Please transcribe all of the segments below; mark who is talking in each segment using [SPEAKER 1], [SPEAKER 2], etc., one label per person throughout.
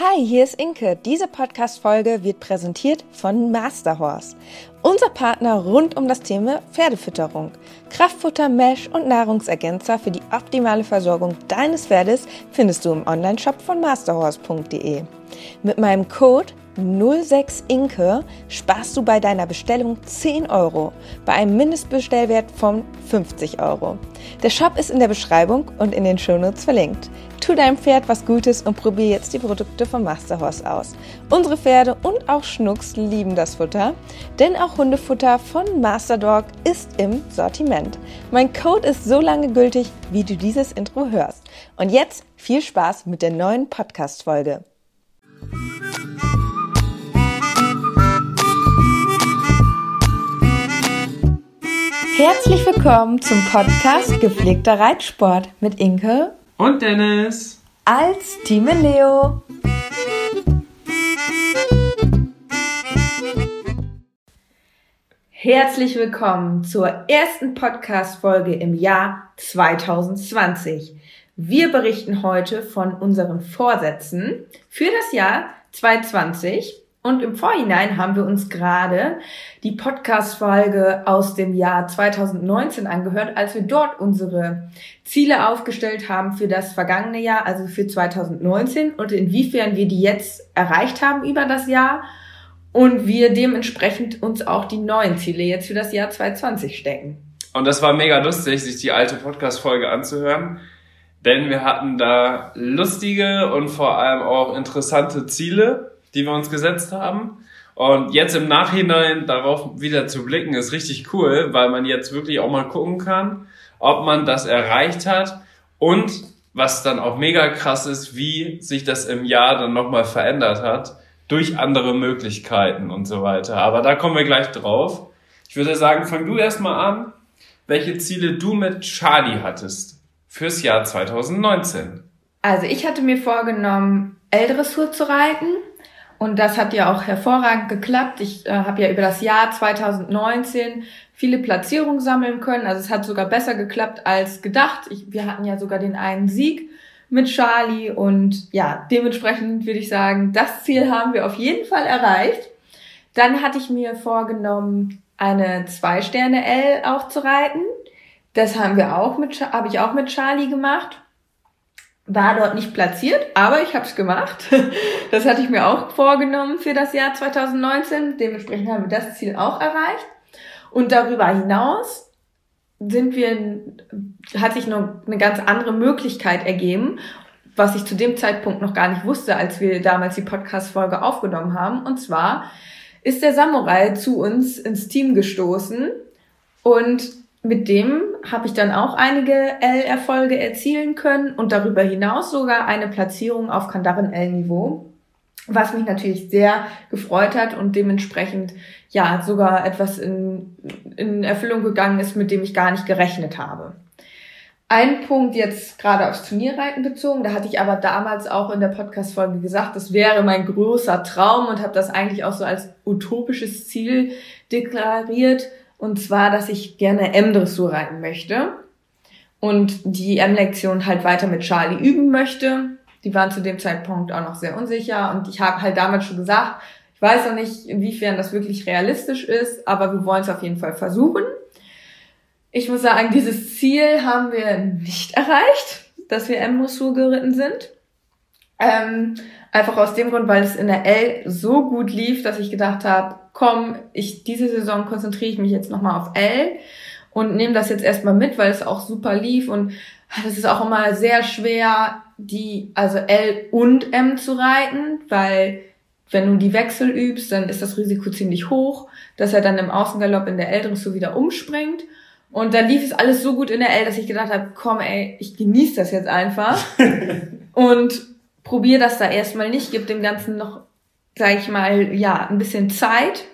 [SPEAKER 1] Hi, hier ist Inke. Diese Podcast-Folge wird präsentiert von Masterhorse. Unser Partner rund um das Thema Pferdefütterung. Kraftfutter, Mesh und Nahrungsergänzer für die optimale Versorgung deines Pferdes findest du im Onlineshop von masterhorse.de. Mit meinem Code 06 Inke sparst du bei deiner Bestellung 10 Euro bei einem Mindestbestellwert von 50 Euro. Der Shop ist in der Beschreibung und in den Shownotes verlinkt. Tu deinem Pferd was Gutes und probier jetzt die Produkte von Masterhorse aus. Unsere Pferde und auch Schnucks lieben das Futter, denn auch Hundefutter von Masterdog ist im Sortiment. Mein Code ist so lange gültig, wie du dieses Intro hörst. Und jetzt viel Spaß mit der neuen Podcast-Folge. Herzlich willkommen zum Podcast Gepflegter Reitsport mit Inke
[SPEAKER 2] und Dennis
[SPEAKER 1] als Team Leo. Herzlich willkommen zur ersten Podcast-Folge im Jahr 2020. Wir berichten heute von unseren Vorsätzen für das Jahr 2020 und im Vorhinein haben wir uns gerade die Podcast-Folge aus dem Jahr 2019 angehört, als wir dort unsere Ziele aufgestellt haben für das vergangene Jahr, also für 2019 und inwiefern wir die jetzt erreicht haben über das Jahr und wir dementsprechend uns auch die neuen Ziele jetzt für das Jahr 2020 stecken.
[SPEAKER 2] Und das war mega lustig, sich die alte Podcast-Folge anzuhören, denn wir hatten da lustige und vor allem auch interessante Ziele die wir uns gesetzt haben. Und jetzt im Nachhinein darauf wieder zu blicken, ist richtig cool, weil man jetzt wirklich auch mal gucken kann, ob man das erreicht hat und was dann auch mega krass ist, wie sich das im Jahr dann nochmal verändert hat durch andere Möglichkeiten und so weiter. Aber da kommen wir gleich drauf. Ich würde sagen, fang du erstmal an, welche Ziele du mit Charlie hattest fürs Jahr 2019.
[SPEAKER 1] Also ich hatte mir vorgenommen, L-Dressur zu reiten und das hat ja auch hervorragend geklappt. Ich äh, habe ja über das Jahr 2019 viele Platzierungen sammeln können. Also es hat sogar besser geklappt als gedacht. Ich, wir hatten ja sogar den einen Sieg mit Charlie und ja, dementsprechend würde ich sagen, das Ziel haben wir auf jeden Fall erreicht. Dann hatte ich mir vorgenommen, eine Zwei-Sterne-L aufzureiten. Das haben wir auch mit, habe ich auch mit Charlie gemacht war dort nicht platziert, aber ich habe es gemacht. Das hatte ich mir auch vorgenommen für das Jahr 2019. Dementsprechend haben wir das Ziel auch erreicht. Und darüber hinaus sind wir, hat sich noch eine ganz andere Möglichkeit ergeben, was ich zu dem Zeitpunkt noch gar nicht wusste, als wir damals die Podcast-Folge aufgenommen haben. Und zwar ist der Samurai zu uns ins Team gestoßen und mit dem habe ich dann auch einige L-Erfolge erzielen können und darüber hinaus sogar eine Platzierung auf Kandaren L-Niveau, was mich natürlich sehr gefreut hat und dementsprechend ja sogar etwas in, in Erfüllung gegangen ist, mit dem ich gar nicht gerechnet habe. Ein Punkt jetzt gerade aufs Turnierreiten bezogen, da hatte ich aber damals auch in der Podcast-Folge gesagt, das wäre mein großer Traum und habe das eigentlich auch so als utopisches Ziel deklariert und zwar, dass ich gerne M-Dressur reiten möchte und die M-Lektion halt weiter mit Charlie üben möchte. Die waren zu dem Zeitpunkt auch noch sehr unsicher und ich habe halt damals schon gesagt, ich weiß noch nicht, inwiefern das wirklich realistisch ist, aber wir wollen es auf jeden Fall versuchen. Ich muss sagen, dieses Ziel haben wir nicht erreicht, dass wir M-Dressur geritten sind. Ähm, einfach aus dem Grund, weil es in der L so gut lief, dass ich gedacht habe, komm, ich diese Saison konzentriere ich mich jetzt nochmal auf L und nehme das jetzt erstmal mit, weil es auch super lief und das ist auch immer sehr schwer, die, also L und M zu reiten, weil wenn du die Wechsel übst, dann ist das Risiko ziemlich hoch, dass er dann im Außengalopp in der L-Dressur wieder umspringt. Und dann lief es alles so gut in der L, dass ich gedacht habe, komm ey, ich genieße das jetzt einfach. und probier das da erstmal nicht, gib dem Ganzen noch sage ich mal, ja, ein bisschen Zeit.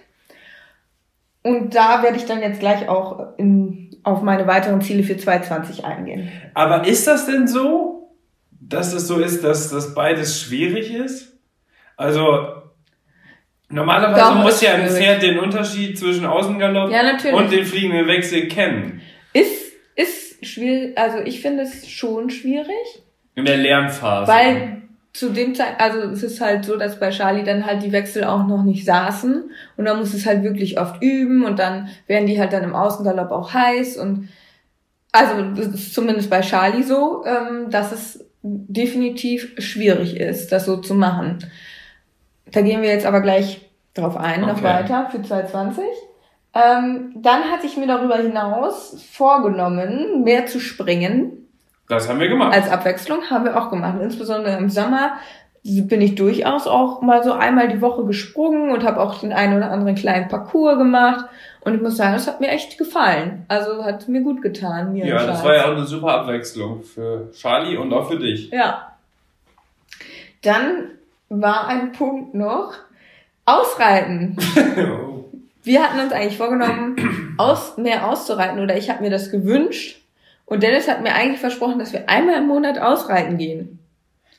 [SPEAKER 1] Und da werde ich dann jetzt gleich auch in, auf meine weiteren Ziele für 2020 eingehen.
[SPEAKER 2] Aber ist das denn so, dass es so ist, dass das beides schwierig ist? Also normalerweise Doch, muss ja ein Pferd den Unterschied zwischen Außengalopp ja, und den fliegenden Wechsel kennen.
[SPEAKER 1] Ist ist schwierig, also ich finde es schon schwierig.
[SPEAKER 2] In der Lernphase.
[SPEAKER 1] Weil zu dem Zeit, also es ist halt so, dass bei Charlie dann halt die Wechsel auch noch nicht saßen und dann muss es halt wirklich oft üben und dann werden die halt dann im Außengalopp auch heiß und also das ist zumindest bei Charlie so, ähm, dass es definitiv schwierig ist, das so zu machen. Da gehen wir jetzt aber gleich drauf ein, okay. noch weiter für 2020. Ähm, dann hatte ich mir darüber hinaus vorgenommen, mehr zu springen.
[SPEAKER 2] Das haben wir gemacht.
[SPEAKER 1] Als Abwechslung haben wir auch gemacht. Insbesondere im Sommer bin ich durchaus auch mal so einmal die Woche gesprungen und habe auch den einen oder anderen kleinen Parcours gemacht. Und ich muss sagen, das hat mir echt gefallen. Also hat mir gut getan. Mir
[SPEAKER 2] ja, das war ja auch eine super Abwechslung für Charlie und auch für dich.
[SPEAKER 1] Ja. Dann war ein Punkt noch, Ausreiten. Wir hatten uns eigentlich vorgenommen, aus, mehr auszureiten oder ich habe mir das gewünscht. Und Dennis hat mir eigentlich versprochen, dass wir einmal im Monat ausreiten gehen.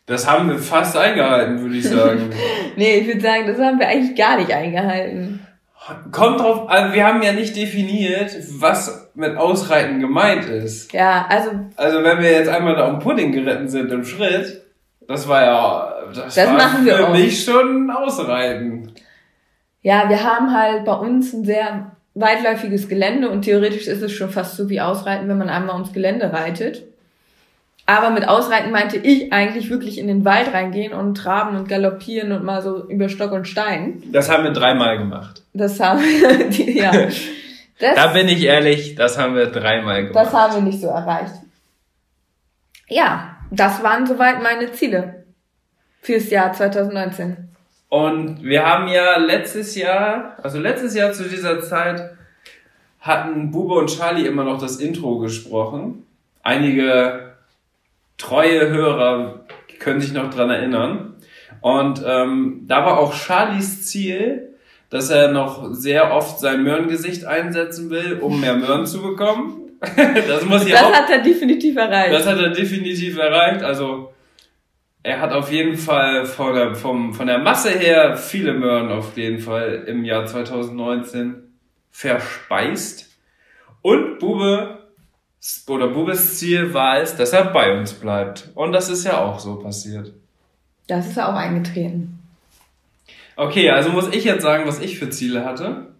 [SPEAKER 2] Das haben wir fast eingehalten, würde ich sagen.
[SPEAKER 1] nee, ich würde sagen, das haben wir eigentlich gar nicht eingehalten.
[SPEAKER 2] Kommt drauf, also wir haben ja nicht definiert, was mit Ausreiten gemeint ist.
[SPEAKER 1] Ja, also.
[SPEAKER 2] Also wenn wir jetzt einmal da um Pudding geritten sind im Schritt, das war ja, das,
[SPEAKER 1] das
[SPEAKER 2] war
[SPEAKER 1] machen wir
[SPEAKER 2] für
[SPEAKER 1] auch.
[SPEAKER 2] mich schon Ausreiten.
[SPEAKER 1] Ja, wir haben halt bei uns ein sehr weitläufiges Gelände und theoretisch ist es schon fast so wie Ausreiten, wenn man einmal ums Gelände reitet. Aber mit Ausreiten meinte ich eigentlich wirklich in den Wald reingehen und traben und galoppieren und mal so über Stock und Stein.
[SPEAKER 2] Das haben wir dreimal gemacht.
[SPEAKER 1] Das haben wir, ja.
[SPEAKER 2] Das, da bin ich ehrlich, das haben wir dreimal
[SPEAKER 1] gemacht. Das haben wir nicht so erreicht. Ja, das waren soweit meine Ziele fürs Jahr 2019.
[SPEAKER 2] Und wir haben ja letztes Jahr, also letztes Jahr zu dieser Zeit, hatten Bube und Charlie immer noch das Intro gesprochen. Einige treue Hörer können sich noch dran erinnern. Und ähm, da war auch Charlies Ziel, dass er noch sehr oft sein Möhrengesicht einsetzen will, um mehr Möhren zu bekommen.
[SPEAKER 1] das muss ja Das hat er definitiv erreicht.
[SPEAKER 2] Das hat er definitiv erreicht. Also er hat auf jeden Fall von der, vom, von der Masse her viele Möhren auf jeden Fall im Jahr 2019 verspeist. Und Bube oder Bubes Ziel war es, dass er bei uns bleibt. Und das ist ja auch so passiert.
[SPEAKER 1] Das ist ja auch eingetreten.
[SPEAKER 2] Okay, also muss ich jetzt sagen, was ich für Ziele hatte.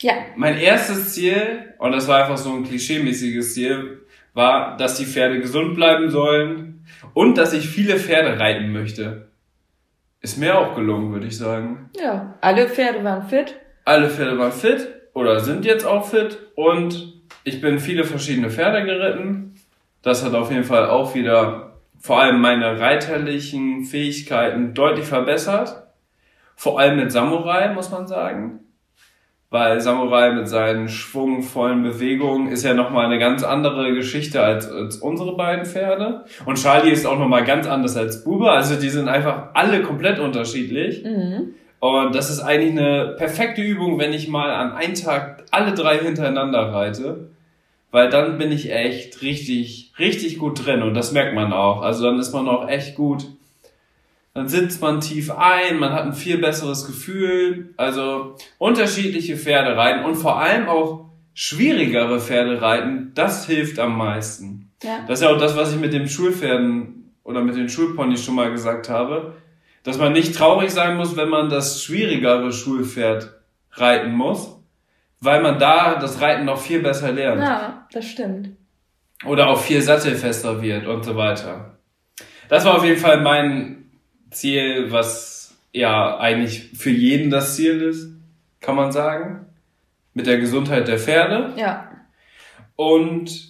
[SPEAKER 1] Ja.
[SPEAKER 2] Mein erstes Ziel, und das war einfach so ein klischeemäßiges Ziel, war, dass die Pferde gesund bleiben sollen und dass ich viele Pferde reiten möchte. Ist mir auch gelungen, würde ich sagen.
[SPEAKER 1] Ja, alle Pferde waren fit.
[SPEAKER 2] Alle Pferde waren fit oder sind jetzt auch fit und ich bin viele verschiedene Pferde geritten. Das hat auf jeden Fall auch wieder vor allem meine reiterlichen Fähigkeiten deutlich verbessert. Vor allem mit Samurai, muss man sagen weil Samurai mit seinen schwungvollen Bewegungen ist ja nochmal eine ganz andere Geschichte als, als unsere beiden Pferde. Und Charlie ist auch nochmal ganz anders als Bube. Also die sind einfach alle komplett unterschiedlich. Mhm. Und das ist eigentlich eine perfekte Übung, wenn ich mal an einen Tag alle drei hintereinander reite. Weil dann bin ich echt richtig, richtig gut drin und das merkt man auch. Also dann ist man auch echt gut dann sitzt man tief ein, man hat ein viel besseres Gefühl. Also unterschiedliche Pferde reiten und vor allem auch schwierigere Pferde reiten, das hilft am meisten. Ja. Das ist ja auch das, was ich mit den Schulpferden oder mit den Schulponys schon mal gesagt habe, dass man nicht traurig sein muss, wenn man das schwierigere Schulpferd reiten muss, weil man da das Reiten noch viel besser lernt.
[SPEAKER 1] Ja, das stimmt.
[SPEAKER 2] Oder auch viel sattelfester wird und so weiter. Das war auf jeden Fall mein Ziel, was ja eigentlich für jeden das Ziel ist, kann man sagen. Mit der Gesundheit der Pferde.
[SPEAKER 1] Ja.
[SPEAKER 2] Und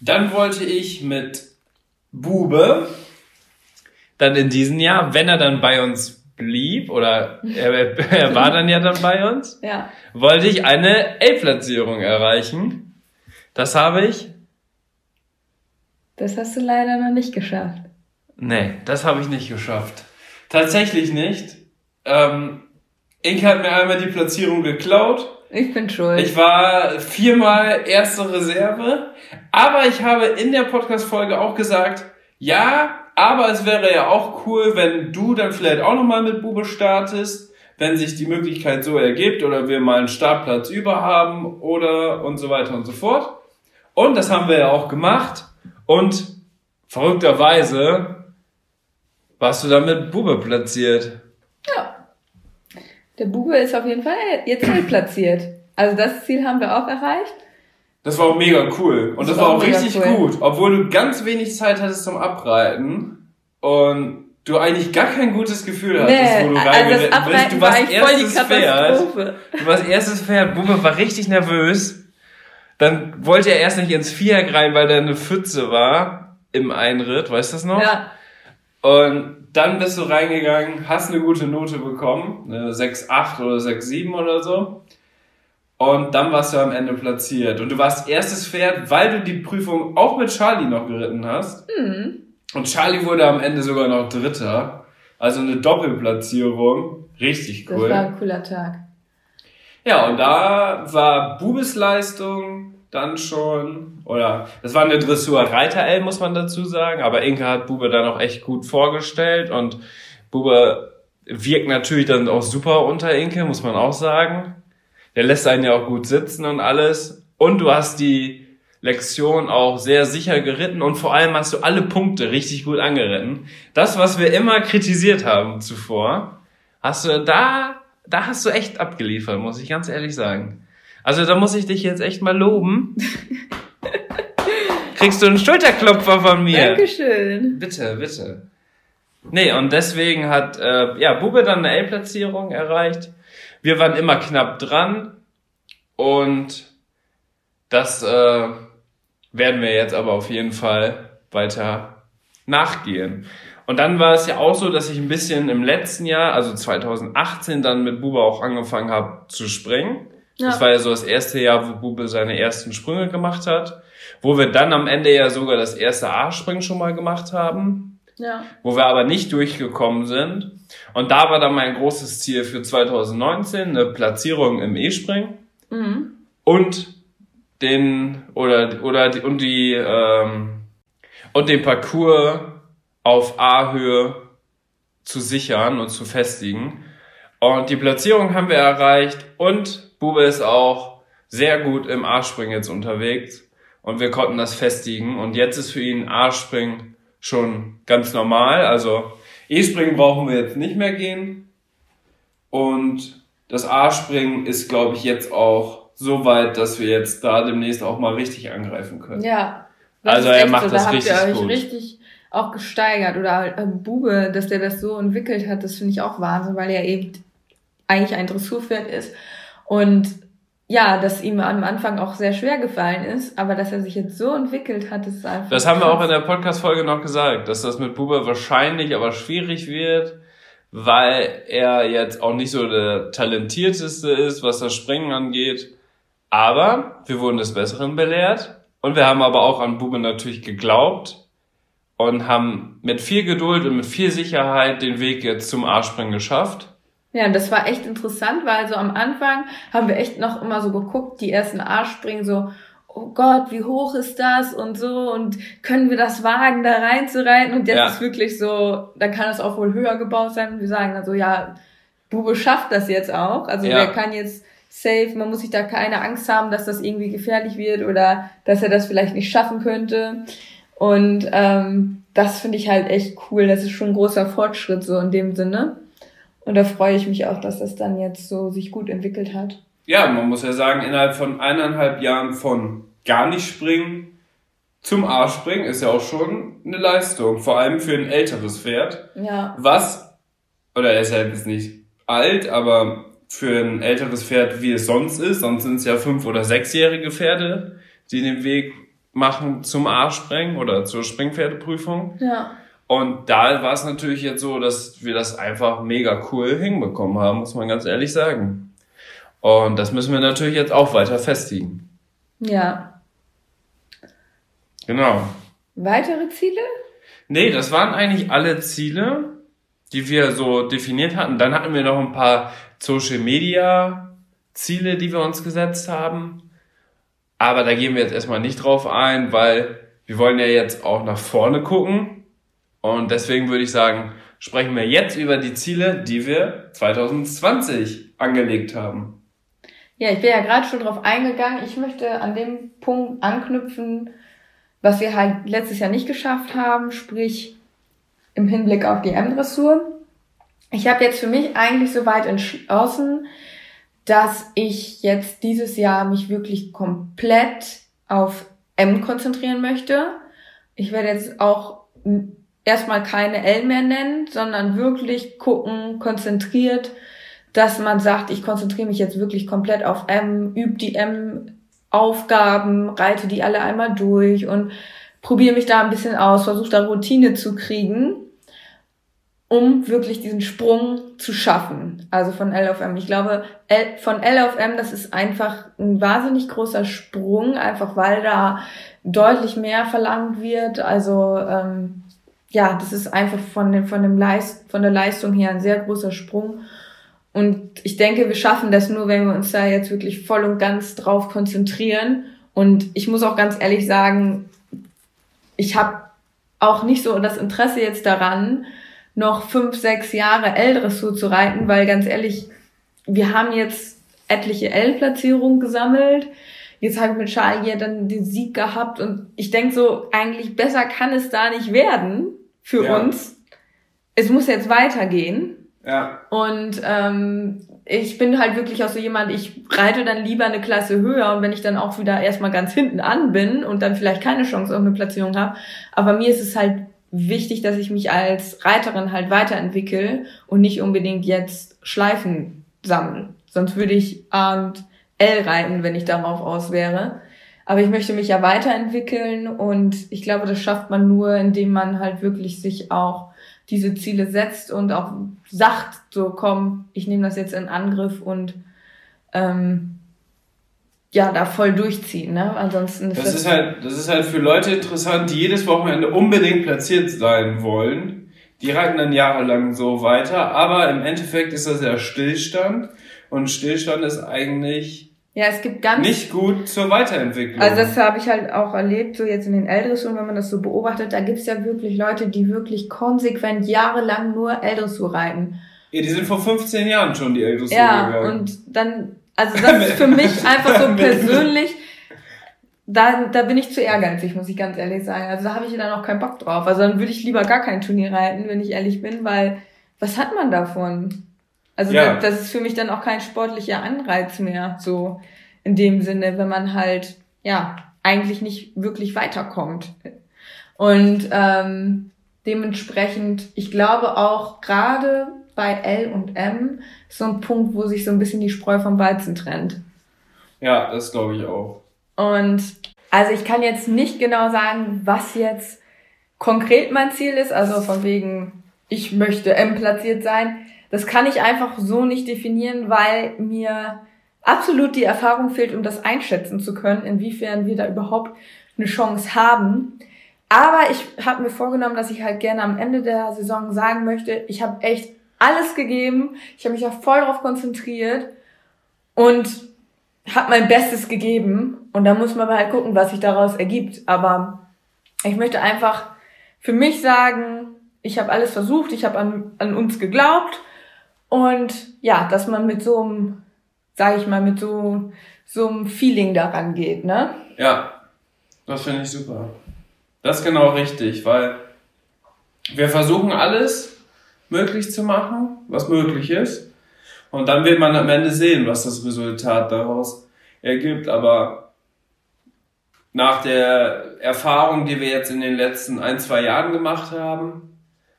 [SPEAKER 2] dann wollte ich mit Bube dann in diesem Jahr, wenn er dann bei uns blieb, oder er, er war dann ja dann bei uns,
[SPEAKER 1] ja.
[SPEAKER 2] wollte ich eine A-Platzierung erreichen. Das habe ich.
[SPEAKER 1] Das hast du leider noch nicht geschafft.
[SPEAKER 2] Nee, das habe ich nicht geschafft. Tatsächlich nicht. Ähm, Inke hat mir einmal die Platzierung geklaut.
[SPEAKER 1] Ich bin schuld.
[SPEAKER 2] Ich war viermal erste Reserve, aber ich habe in der Podcast-Folge auch gesagt, ja, aber es wäre ja auch cool, wenn du dann vielleicht auch nochmal mit Bube startest, wenn sich die Möglichkeit so ergibt oder wir mal einen Startplatz über haben oder und so weiter und so fort. Und das haben wir ja auch gemacht und verrückterweise warst du dann mit Bube platziert.
[SPEAKER 1] Ja. Der Bube ist auf jeden Fall jetzt halt platziert. Also das Ziel haben wir auch erreicht.
[SPEAKER 2] Das war auch mega cool. Und das, das war auch richtig cool. gut. Obwohl du ganz wenig Zeit hattest zum Abreiten. Und du eigentlich gar kein gutes Gefühl hattest, nee, wo du also reingeritten bist. Du warst erstes Pferd. Du warst erstes Pferd. Bube war richtig nervös. Dann wollte er erst nicht ins Viereck rein, weil da eine Pfütze war im Einritt. Weißt du das noch? Ja. Und dann bist du reingegangen, hast eine gute Note bekommen, eine 6,8 oder 6,7 oder so. Und dann warst du am Ende platziert. Und du warst erstes Pferd, weil du die Prüfung auch mit Charlie noch geritten hast. Mhm. Und Charlie wurde am Ende sogar noch Dritter. Also eine Doppelplatzierung. Richtig cool.
[SPEAKER 1] Das war ein cooler Tag.
[SPEAKER 2] Ja, und da war Bubes Leistung dann schon, oder das war eine Dressur Reiter L, muss man dazu sagen, aber Inke hat Bube dann auch echt gut vorgestellt und Bube wirkt natürlich dann auch super unter Inke, muss man auch sagen. Der lässt einen ja auch gut sitzen und alles. Und du hast die Lektion auch sehr sicher geritten und vor allem hast du alle Punkte richtig gut angeritten. Das, was wir immer kritisiert haben zuvor, hast du da, da hast du echt abgeliefert, muss ich ganz ehrlich sagen. Also da muss ich dich jetzt echt mal loben. Kriegst du einen Schulterklopfer von mir?
[SPEAKER 1] Dankeschön.
[SPEAKER 2] Bitte, bitte. Nee, und deswegen hat äh, ja Bube dann eine L-Platzierung erreicht. Wir waren immer knapp dran und das äh, werden wir jetzt aber auf jeden Fall weiter nachgehen. Und dann war es ja auch so, dass ich ein bisschen im letzten Jahr, also 2018, dann mit Bube auch angefangen habe zu springen. Ja. Das war ja so das erste Jahr, wo Bube seine ersten Sprünge gemacht hat. Wo wir dann am Ende ja sogar das erste A-Springen schon mal gemacht haben. Ja. Wo wir aber nicht durchgekommen sind. Und da war dann mein großes Ziel für 2019 eine Platzierung im E-Springen. Mhm. Und den oder oder die, und die ähm, und den Parcours auf A-Höhe zu sichern und zu festigen. Und die Platzierung haben wir erreicht und Bube ist auch sehr gut im A-Springen jetzt unterwegs und wir konnten das festigen und jetzt ist für ihn A-Springen schon ganz normal. Also E-Springen brauchen wir jetzt nicht mehr gehen und das A-Springen ist, glaube ich, jetzt auch so weit, dass wir jetzt da demnächst auch mal richtig angreifen können.
[SPEAKER 1] Ja. Also er macht so, das da richtig habt ihr euch gut. richtig auch gesteigert oder äh, Bube, dass der das so entwickelt hat, das finde ich auch Wahnsinn, weil er eben eigentlich ein Dressurpferd ist und ja, dass ihm am Anfang auch sehr schwer gefallen ist, aber dass er sich jetzt so entwickelt hat, ist einfach.
[SPEAKER 2] Das haben krass. wir auch in der Podcast-Folge noch gesagt, dass das mit Bube wahrscheinlich aber schwierig wird, weil er jetzt auch nicht so der talentierteste ist, was das Springen angeht. Aber wir wurden des Besseren belehrt und wir haben aber auch an Bube natürlich geglaubt und haben mit viel Geduld und mit viel Sicherheit den Weg jetzt zum A-Springen geschafft.
[SPEAKER 1] Ja, das war echt interessant, weil so am Anfang haben wir echt noch immer so geguckt, die ersten A-Springen so, oh Gott, wie hoch ist das und so und können wir das wagen, da reinzureiten und jetzt ja. ist wirklich so, da kann es auch wohl höher gebaut sein und wir sagen dann so, ja, Bube schafft das jetzt auch, also ja. wer kann jetzt safe, man muss sich da keine Angst haben, dass das irgendwie gefährlich wird oder dass er das vielleicht nicht schaffen könnte. Und ähm, das finde ich halt echt cool. Das ist schon ein großer Fortschritt so in dem Sinne. Und da freue ich mich auch, dass das dann jetzt so sich gut entwickelt hat.
[SPEAKER 2] Ja, man muss ja sagen, innerhalb von eineinhalb Jahren von gar nicht springen zum A-Springen ist ja auch schon eine Leistung. Vor allem für ein älteres Pferd. Ja. Was, oder er ist ja jetzt nicht alt, aber für ein älteres Pferd, wie es sonst ist. Sonst sind es ja fünf- oder sechsjährige Pferde, die den Weg machen zum A-Springen oder zur Springpferdeprüfung. Ja. Und da war es natürlich jetzt so, dass wir das einfach mega cool hinbekommen haben, muss man ganz ehrlich sagen. Und das müssen wir natürlich jetzt auch weiter festigen. Ja. Genau.
[SPEAKER 1] Weitere Ziele?
[SPEAKER 2] Nee, das waren eigentlich alle Ziele, die wir so definiert hatten. Dann hatten wir noch ein paar Social Media Ziele, die wir uns gesetzt haben. Aber da gehen wir jetzt erstmal nicht drauf ein, weil wir wollen ja jetzt auch nach vorne gucken. Und deswegen würde ich sagen, sprechen wir jetzt über die Ziele, die wir 2020 angelegt haben.
[SPEAKER 1] Ja, ich bin ja gerade schon drauf eingegangen. Ich möchte an dem Punkt anknüpfen, was wir halt letztes Jahr nicht geschafft haben, sprich im Hinblick auf die M-Dressur. Ich habe jetzt für mich eigentlich soweit entschlossen, dass ich jetzt dieses Jahr mich wirklich komplett auf M konzentrieren möchte. Ich werde jetzt auch erstmal keine L mehr nennen, sondern wirklich gucken, konzentriert, dass man sagt, ich konzentriere mich jetzt wirklich komplett auf M, übe die M-Aufgaben, reite die alle einmal durch und probiere mich da ein bisschen aus, versuche da Routine zu kriegen, um wirklich diesen Sprung zu schaffen. Also von L auf M. Ich glaube, L, von L auf M, das ist einfach ein wahnsinnig großer Sprung, einfach weil da deutlich mehr verlangt wird. Also ähm, ja, das ist einfach von, dem, von, dem Leist, von der Leistung her ein sehr großer Sprung. Und ich denke, wir schaffen das nur, wenn wir uns da jetzt wirklich voll und ganz drauf konzentrieren. Und ich muss auch ganz ehrlich sagen, ich habe auch nicht so das Interesse jetzt daran, noch fünf, sechs Jahre L-Dressur zu reiten, weil ganz ehrlich, wir haben jetzt etliche L-Platzierungen gesammelt. Jetzt habe ich mit Charlie dann den Sieg gehabt und ich denke so, eigentlich besser kann es da nicht werden für ja. uns. Es muss jetzt weitergehen. Ja. Und ähm, ich bin halt wirklich auch so jemand, ich reite dann lieber eine Klasse höher und wenn ich dann auch wieder erstmal ganz hinten an bin und dann vielleicht keine Chance auf eine Platzierung habe. Aber mir ist es halt wichtig, dass ich mich als Reiterin halt weiterentwickle und nicht unbedingt jetzt Schleifen sammeln. Sonst würde ich A und L reiten, wenn ich darauf aus wäre. Aber ich möchte mich ja weiterentwickeln und ich glaube, das schafft man nur, indem man halt wirklich sich auch diese Ziele setzt und auch sagt, so komm, ich nehme das jetzt in Angriff und ähm, ja, da voll durchziehen, ne? Ansonsten
[SPEAKER 2] ist das, das ist halt, das ist halt für Leute interessant, die jedes Wochenende unbedingt platziert sein wollen. Die reiten dann jahrelang so weiter, aber im Endeffekt ist das ja Stillstand und Stillstand ist eigentlich
[SPEAKER 1] ja, es gibt ganz
[SPEAKER 2] nicht gut zur Weiterentwicklung.
[SPEAKER 1] Also das habe ich halt auch erlebt, so jetzt in den L-Dressur, wenn man das so beobachtet, da gibt's ja wirklich Leute, die wirklich konsequent jahrelang nur L-Dressur reiten.
[SPEAKER 2] Ja, die sind vor 15 Jahren schon die L-Dressur
[SPEAKER 1] ja, gegangen. Ja, und dann, also das ist für mich einfach so persönlich, da, da bin ich zu ehrgeizig, muss ich ganz ehrlich sagen. Also da habe ich dann auch keinen Bock drauf. Also dann würde ich lieber gar kein Turnier reiten, wenn ich ehrlich bin, weil was hat man davon? Also ja. das, das ist für mich dann auch kein sportlicher Anreiz mehr, so in dem Sinne, wenn man halt, ja, eigentlich nicht wirklich weiterkommt. Und ähm, dementsprechend, ich glaube auch gerade bei L und M so ein Punkt, wo sich so ein bisschen die Spreu vom Weizen trennt.
[SPEAKER 2] Ja, das glaube ich auch.
[SPEAKER 1] Und also ich kann jetzt nicht genau sagen, was jetzt konkret mein Ziel ist, also von wegen, ich möchte M platziert sein. Das kann ich einfach so nicht definieren, weil mir absolut die Erfahrung fehlt, um das einschätzen zu können, inwiefern wir da überhaupt eine Chance haben. Aber ich habe mir vorgenommen, dass ich halt gerne am Ende der Saison sagen möchte, ich habe echt alles gegeben, ich habe mich ja voll darauf konzentriert und habe mein Bestes gegeben. Und da muss man halt gucken, was sich daraus ergibt. Aber ich möchte einfach für mich sagen, ich habe alles versucht, ich habe an, an uns geglaubt und ja, dass man mit so einem, sage ich mal, mit so, so einem Feeling daran geht, ne?
[SPEAKER 2] Ja, das finde ich super. Das ist genau richtig, weil wir versuchen alles möglich zu machen, was möglich ist. Und dann wird man am Ende sehen, was das Resultat daraus ergibt. Aber nach der Erfahrung, die wir jetzt in den letzten ein, zwei Jahren gemacht haben,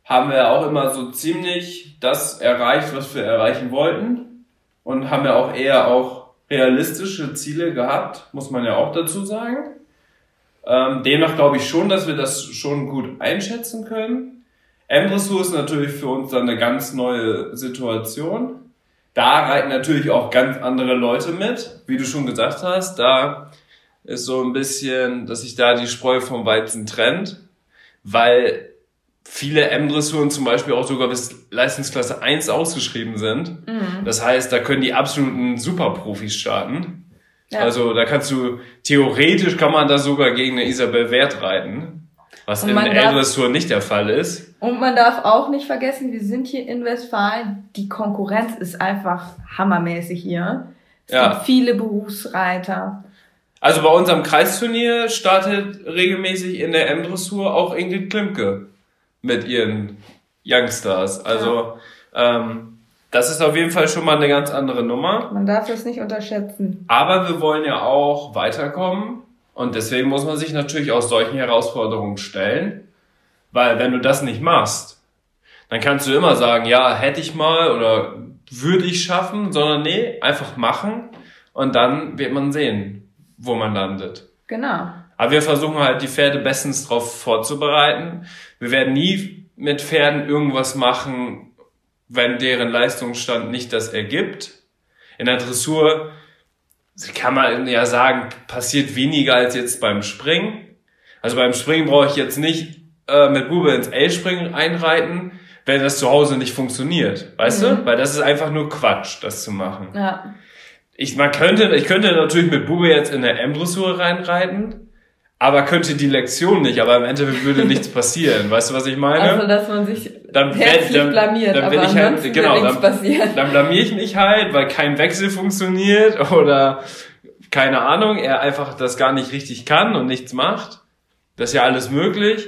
[SPEAKER 2] haben wir auch immer so ziemlich das erreicht, was wir erreichen wollten und haben ja auch eher auch realistische Ziele gehabt, muss man ja auch dazu sagen. Ähm, demnach glaube ich schon, dass wir das schon gut einschätzen können. M-Dressur ist natürlich für uns dann eine ganz neue Situation. Da reiten natürlich auch ganz andere Leute mit, wie du schon gesagt hast. Da ist so ein bisschen, dass sich da die Spreu vom Weizen trennt, weil viele M-Dressuren zum Beispiel auch sogar bis Leistungsklasse 1 ausgeschrieben sind. Mhm. Das heißt, da können die absoluten Superprofis starten. Ja. Also da kannst du, theoretisch kann man da sogar gegen eine Isabel Wert reiten, was in der L-Dressur nicht der Fall ist.
[SPEAKER 1] Und man darf auch nicht vergessen, wir sind hier in Westfalen, die Konkurrenz ist einfach hammermäßig hier. Es ja. gibt viele Berufsreiter.
[SPEAKER 2] Also bei unserem Kreisturnier startet regelmäßig in der M-Dressur auch Ingrid Klimke. Mit ihren Youngstars. Also ja. ähm, das ist auf jeden Fall schon mal eine ganz andere Nummer.
[SPEAKER 1] Man darf das nicht unterschätzen.
[SPEAKER 2] Aber wir wollen ja auch weiterkommen und deswegen muss man sich natürlich auch solchen Herausforderungen stellen, weil wenn du das nicht machst, dann kannst du immer sagen, ja, hätte ich mal oder würde ich schaffen, sondern nee, einfach machen und dann wird man sehen, wo man landet.
[SPEAKER 1] Genau.
[SPEAKER 2] Aber wir versuchen halt die Pferde bestens darauf vorzubereiten. Wir werden nie mit Pferden irgendwas machen, wenn deren Leistungsstand nicht das ergibt. In der Dressur kann man ja sagen, passiert weniger als jetzt beim Springen. Also beim Springen brauche ich jetzt nicht äh, mit Bube ins L-Springen einreiten, wenn das zu Hause nicht funktioniert. Weißt mhm. du? Weil das ist einfach nur Quatsch, das zu machen.
[SPEAKER 1] Ja.
[SPEAKER 2] Ich, man könnte, ich könnte natürlich mit Bube jetzt in der M-Dressur reinreiten aber könnte die Lektion nicht, aber im Endeffekt würde nichts passieren. Weißt du, was ich meine?
[SPEAKER 1] Also, dass man sich dann, herzlich dann, blamiert, dann, dann aber ich halt, genau,
[SPEAKER 2] dann, dann blamier ich mich halt, weil kein Wechsel funktioniert oder keine Ahnung, er einfach das gar nicht richtig kann und nichts macht. Das ist ja alles möglich.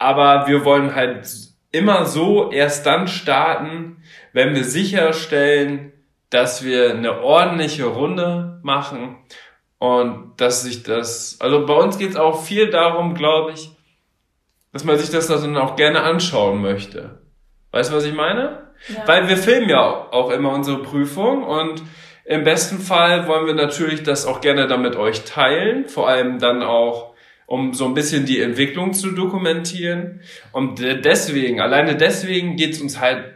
[SPEAKER 2] Aber wir wollen halt immer so erst dann starten, wenn wir sicherstellen, dass wir eine ordentliche Runde machen und dass sich das, also bei uns geht es auch viel darum, glaube ich, dass man sich das dann auch gerne anschauen möchte. Weißt du, was ich meine? Ja. Weil wir filmen ja auch immer unsere Prüfung und im besten Fall wollen wir natürlich das auch gerne dann mit euch teilen, vor allem dann auch, um so ein bisschen die Entwicklung zu dokumentieren. Und deswegen, alleine deswegen geht es uns halt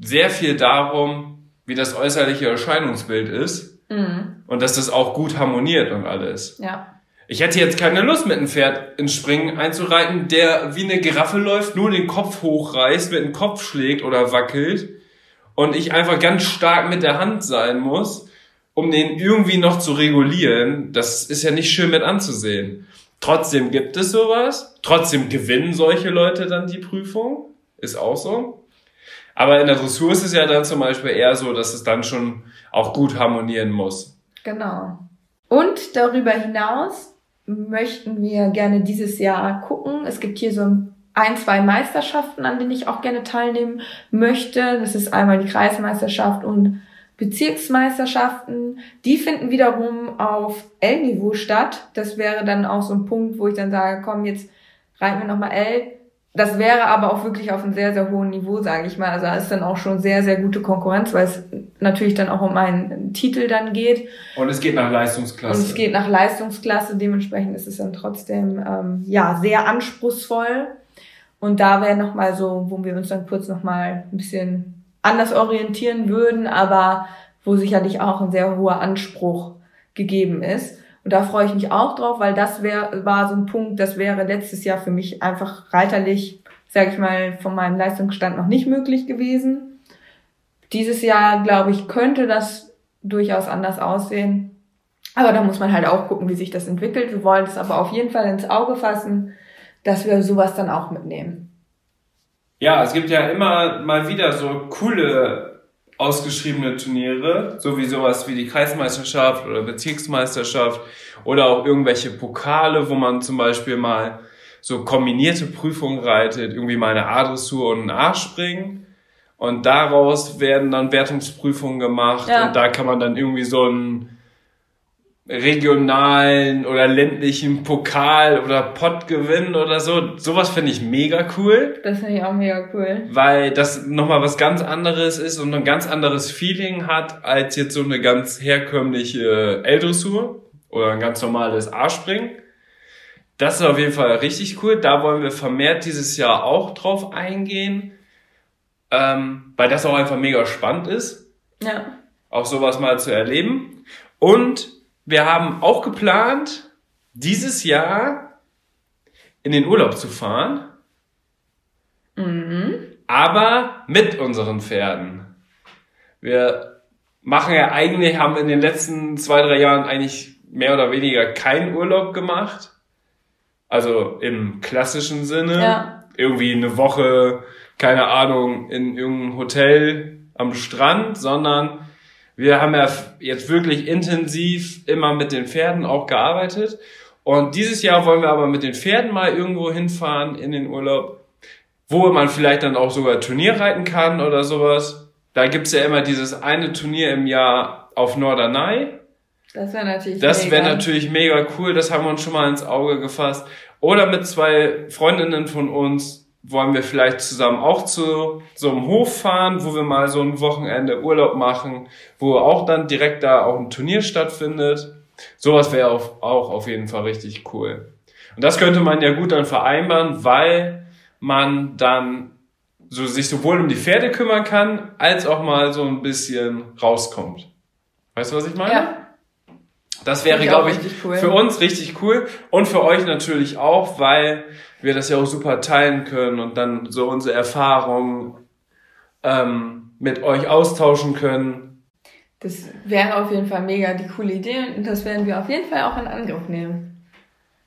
[SPEAKER 2] sehr viel darum, wie das äußerliche Erscheinungsbild ist Mhm. Und dass das auch gut harmoniert und alles.
[SPEAKER 1] Ja.
[SPEAKER 2] Ich hätte jetzt keine Lust, mit einem Pferd ins Springen einzureiten, der wie eine Giraffe läuft, nur den Kopf hochreißt, mit dem Kopf schlägt oder wackelt und ich einfach ganz stark mit der Hand sein muss, um den irgendwie noch zu regulieren. Das ist ja nicht schön mit anzusehen. Trotzdem gibt es sowas. Trotzdem gewinnen solche Leute dann die Prüfung. Ist auch so. Aber in der Dressur ist es ja dann zum Beispiel eher so, dass es dann schon auch gut harmonieren muss.
[SPEAKER 1] Genau. Und darüber hinaus möchten wir gerne dieses Jahr gucken. Es gibt hier so ein, zwei Meisterschaften, an denen ich auch gerne teilnehmen möchte. Das ist einmal die Kreismeisterschaft und Bezirksmeisterschaften. Die finden wiederum auf L-Niveau statt. Das wäre dann auch so ein Punkt, wo ich dann sage, komm, jetzt reiten wir nochmal L das wäre aber auch wirklich auf einem sehr, sehr hohen Niveau, sage ich mal. Also da ist dann auch schon sehr, sehr gute Konkurrenz, weil es natürlich dann auch um einen Titel dann geht.
[SPEAKER 2] Und es geht nach Leistungsklasse.
[SPEAKER 1] Und es geht nach Leistungsklasse, dementsprechend ist es dann trotzdem ähm, ja sehr anspruchsvoll. Und da wäre nochmal so, wo wir uns dann kurz nochmal ein bisschen anders orientieren würden, aber wo sicherlich auch ein sehr hoher Anspruch gegeben ist. Und da freue ich mich auch drauf, weil das wär, war so ein Punkt, das wäre letztes Jahr für mich einfach reiterlich, sage ich mal, von meinem Leistungsstand noch nicht möglich gewesen. Dieses Jahr, glaube ich, könnte das durchaus anders aussehen. Aber da muss man halt auch gucken, wie sich das entwickelt. Wir wollen es aber auf jeden Fall ins Auge fassen, dass wir sowas dann auch mitnehmen.
[SPEAKER 2] Ja, es gibt ja immer mal wieder so coole ausgeschriebene Turniere, so wie sowas wie die Kreismeisterschaft oder Bezirksmeisterschaft oder auch irgendwelche Pokale, wo man zum Beispiel mal so kombinierte Prüfungen reitet, irgendwie mal eine A-Dressur und ein A-Springen. Und daraus werden dann Wertungsprüfungen gemacht ja. und da kann man dann irgendwie so ein regionalen oder ländlichen Pokal oder Pott gewinnen oder so. Sowas finde ich mega cool.
[SPEAKER 1] Das finde ich auch mega cool.
[SPEAKER 2] Weil das nochmal was ganz anderes ist und ein ganz anderes Feeling hat als jetzt so eine ganz herkömmliche L-Dressur oder ein ganz normales A-Springen. Das ist auf jeden Fall richtig cool. Da wollen wir vermehrt dieses Jahr auch drauf eingehen, ähm, weil das auch einfach mega spannend ist.
[SPEAKER 1] Ja.
[SPEAKER 2] Auch sowas mal zu erleben. Und wir haben auch geplant, dieses Jahr in den Urlaub zu fahren.
[SPEAKER 1] Mhm.
[SPEAKER 2] Aber mit unseren Pferden. Wir machen ja eigentlich, haben in den letzten zwei, drei Jahren eigentlich mehr oder weniger keinen Urlaub gemacht. Also im klassischen Sinne.
[SPEAKER 1] Ja.
[SPEAKER 2] Irgendwie eine Woche, keine Ahnung, in irgendeinem Hotel am Strand, sondern wir haben ja jetzt wirklich intensiv immer mit den Pferden auch gearbeitet. Und dieses Jahr wollen wir aber mit den Pferden mal irgendwo hinfahren in den Urlaub. wo man vielleicht dann auch sogar Turnier reiten kann oder sowas. Da gibt's ja immer dieses eine Turnier im Jahr auf Norderney.
[SPEAKER 1] Das wäre natürlich
[SPEAKER 2] Das wäre natürlich mega cool, das haben wir uns schon mal ins Auge gefasst. Oder mit zwei Freundinnen von uns wollen wir vielleicht zusammen auch zu so einem Hof fahren, wo wir mal so ein Wochenende Urlaub machen, wo auch dann direkt da auch ein Turnier stattfindet. Sowas wäre auch, auf jeden Fall richtig cool. Und das könnte man ja gut dann vereinbaren, weil man dann so sich sowohl um die Pferde kümmern kann, als auch mal so ein bisschen rauskommt. Weißt du, was ich meine? Ja. Das wäre, glaube ich, cool. für uns richtig cool und für euch natürlich auch, weil wir das ja auch super teilen können und dann so unsere Erfahrungen ähm, mit euch austauschen können.
[SPEAKER 1] Das wäre auf jeden Fall mega die coole Idee und das werden wir auf jeden Fall auch in Angriff nehmen.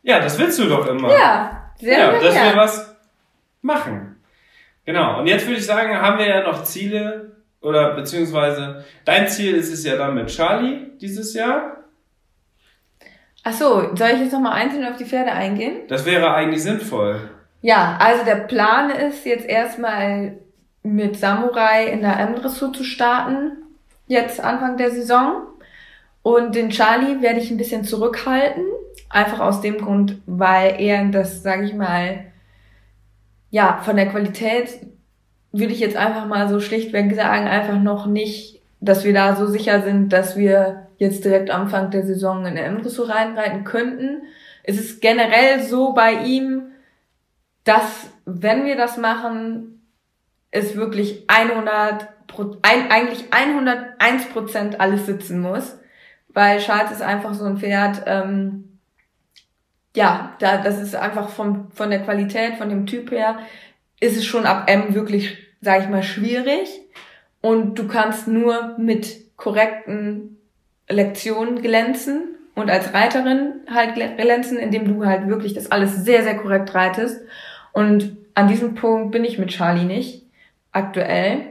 [SPEAKER 2] Ja, das willst du doch immer.
[SPEAKER 1] Ja,
[SPEAKER 2] sehr Ja, dass wir was machen. Genau. Und jetzt würde ich sagen, haben wir ja noch Ziele oder beziehungsweise dein Ziel ist es ja dann mit Charlie dieses Jahr.
[SPEAKER 1] Ach so, soll ich jetzt nochmal einzeln auf die Pferde eingehen?
[SPEAKER 2] Das wäre eigentlich sinnvoll.
[SPEAKER 1] Ja, also der Plan ist jetzt erstmal mit Samurai in der M-Dressur zu starten, jetzt Anfang der Saison. Und den Charlie werde ich ein bisschen zurückhalten, einfach aus dem Grund, weil er das, sage ich mal, ja, von der Qualität würde ich jetzt einfach mal so schlichtweg sagen, einfach noch nicht, dass wir da so sicher sind, dass wir jetzt direkt Anfang der Saison in der M-Dressur reinreiten könnten. Es ist generell so bei ihm, dass wenn wir das machen, es wirklich 100, ein, eigentlich 101 Prozent alles sitzen muss, weil Charles ist einfach so ein Pferd, ähm, ja, da, das ist einfach vom, von der Qualität, von dem Typ her, ist es schon ab M wirklich, sag ich mal, schwierig. Und du kannst nur mit korrekten Lektionen glänzen und als Reiterin halt glänzen, indem du halt wirklich das alles sehr, sehr korrekt reitest. Und an diesem Punkt bin ich mit Charlie nicht, aktuell.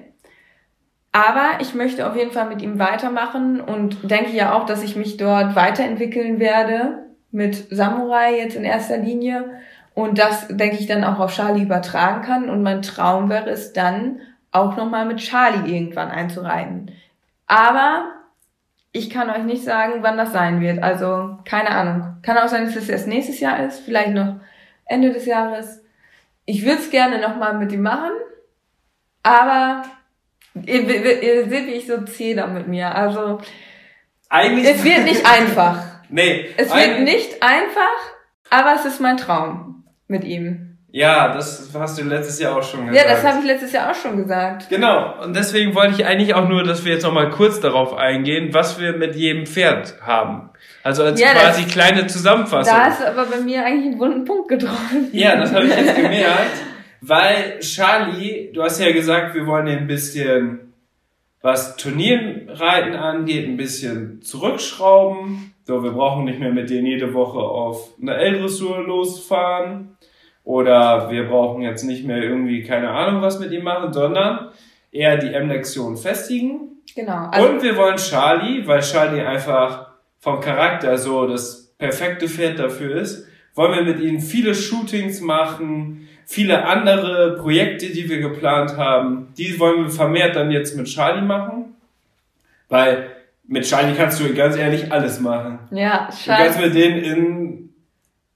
[SPEAKER 1] Aber ich möchte auf jeden Fall mit ihm weitermachen und denke ja auch, dass ich mich dort weiterentwickeln werde mit Samurai jetzt in erster Linie und das denke ich dann auch auf Charlie übertragen kann und mein Traum wäre es dann auch nochmal mit Charlie irgendwann einzureiten. Aber ich kann euch nicht sagen, wann das sein wird. Also keine Ahnung. Kann auch sein, dass es erst nächstes Jahr ist, vielleicht noch Ende des Jahres. Ich würde es gerne nochmal mit ihm machen, aber ihr, ihr, seht, wie ich so zäh da mit mir. Also eigentlich es wird nicht einfach.
[SPEAKER 2] Nee.
[SPEAKER 1] Es wird nicht einfach, aber es ist mein Traum mit ihm.
[SPEAKER 2] Ja, das hast du letztes Jahr auch schon
[SPEAKER 1] gesagt. Ja, das habe ich letztes Jahr auch schon gesagt.
[SPEAKER 2] Genau, und deswegen wollte ich eigentlich auch nur, dass wir jetzt nochmal kurz darauf eingehen, was wir mit jedem Pferd haben. Also als ja, quasi das, kleine Zusammenfassung.
[SPEAKER 1] Da hast du aber bei mir eigentlich einen wunden Punkt getroffen.
[SPEAKER 2] Ja, das habe ich jetzt gemerkt, weil Charlie, du hast ja gesagt, wir wollen ein bisschen, was Turnierreiten angeht, ein bisschen zurückschrauben. So, wir brauchen nicht mehr mit denen jede Woche auf eine L-Dressur losfahren. Oder wir brauchen jetzt nicht mehr irgendwie keine Ahnung was mit ihm machen, sondern eher die M-Lektion festigen.
[SPEAKER 1] Genau.
[SPEAKER 2] Also Und wir wollen Charlie, weil Charlie einfach vom Charakter so das perfekte Pferd dafür ist, wollen wir mit ihm viele Shootings machen, viele andere Projekte, die wir geplant haben, die wollen wir vermehrt dann jetzt mit Charlie machen, weil mit Charlie kannst du ganz ehrlich alles machen.
[SPEAKER 1] Ja,
[SPEAKER 2] Charlie. Du kannst mit denen in,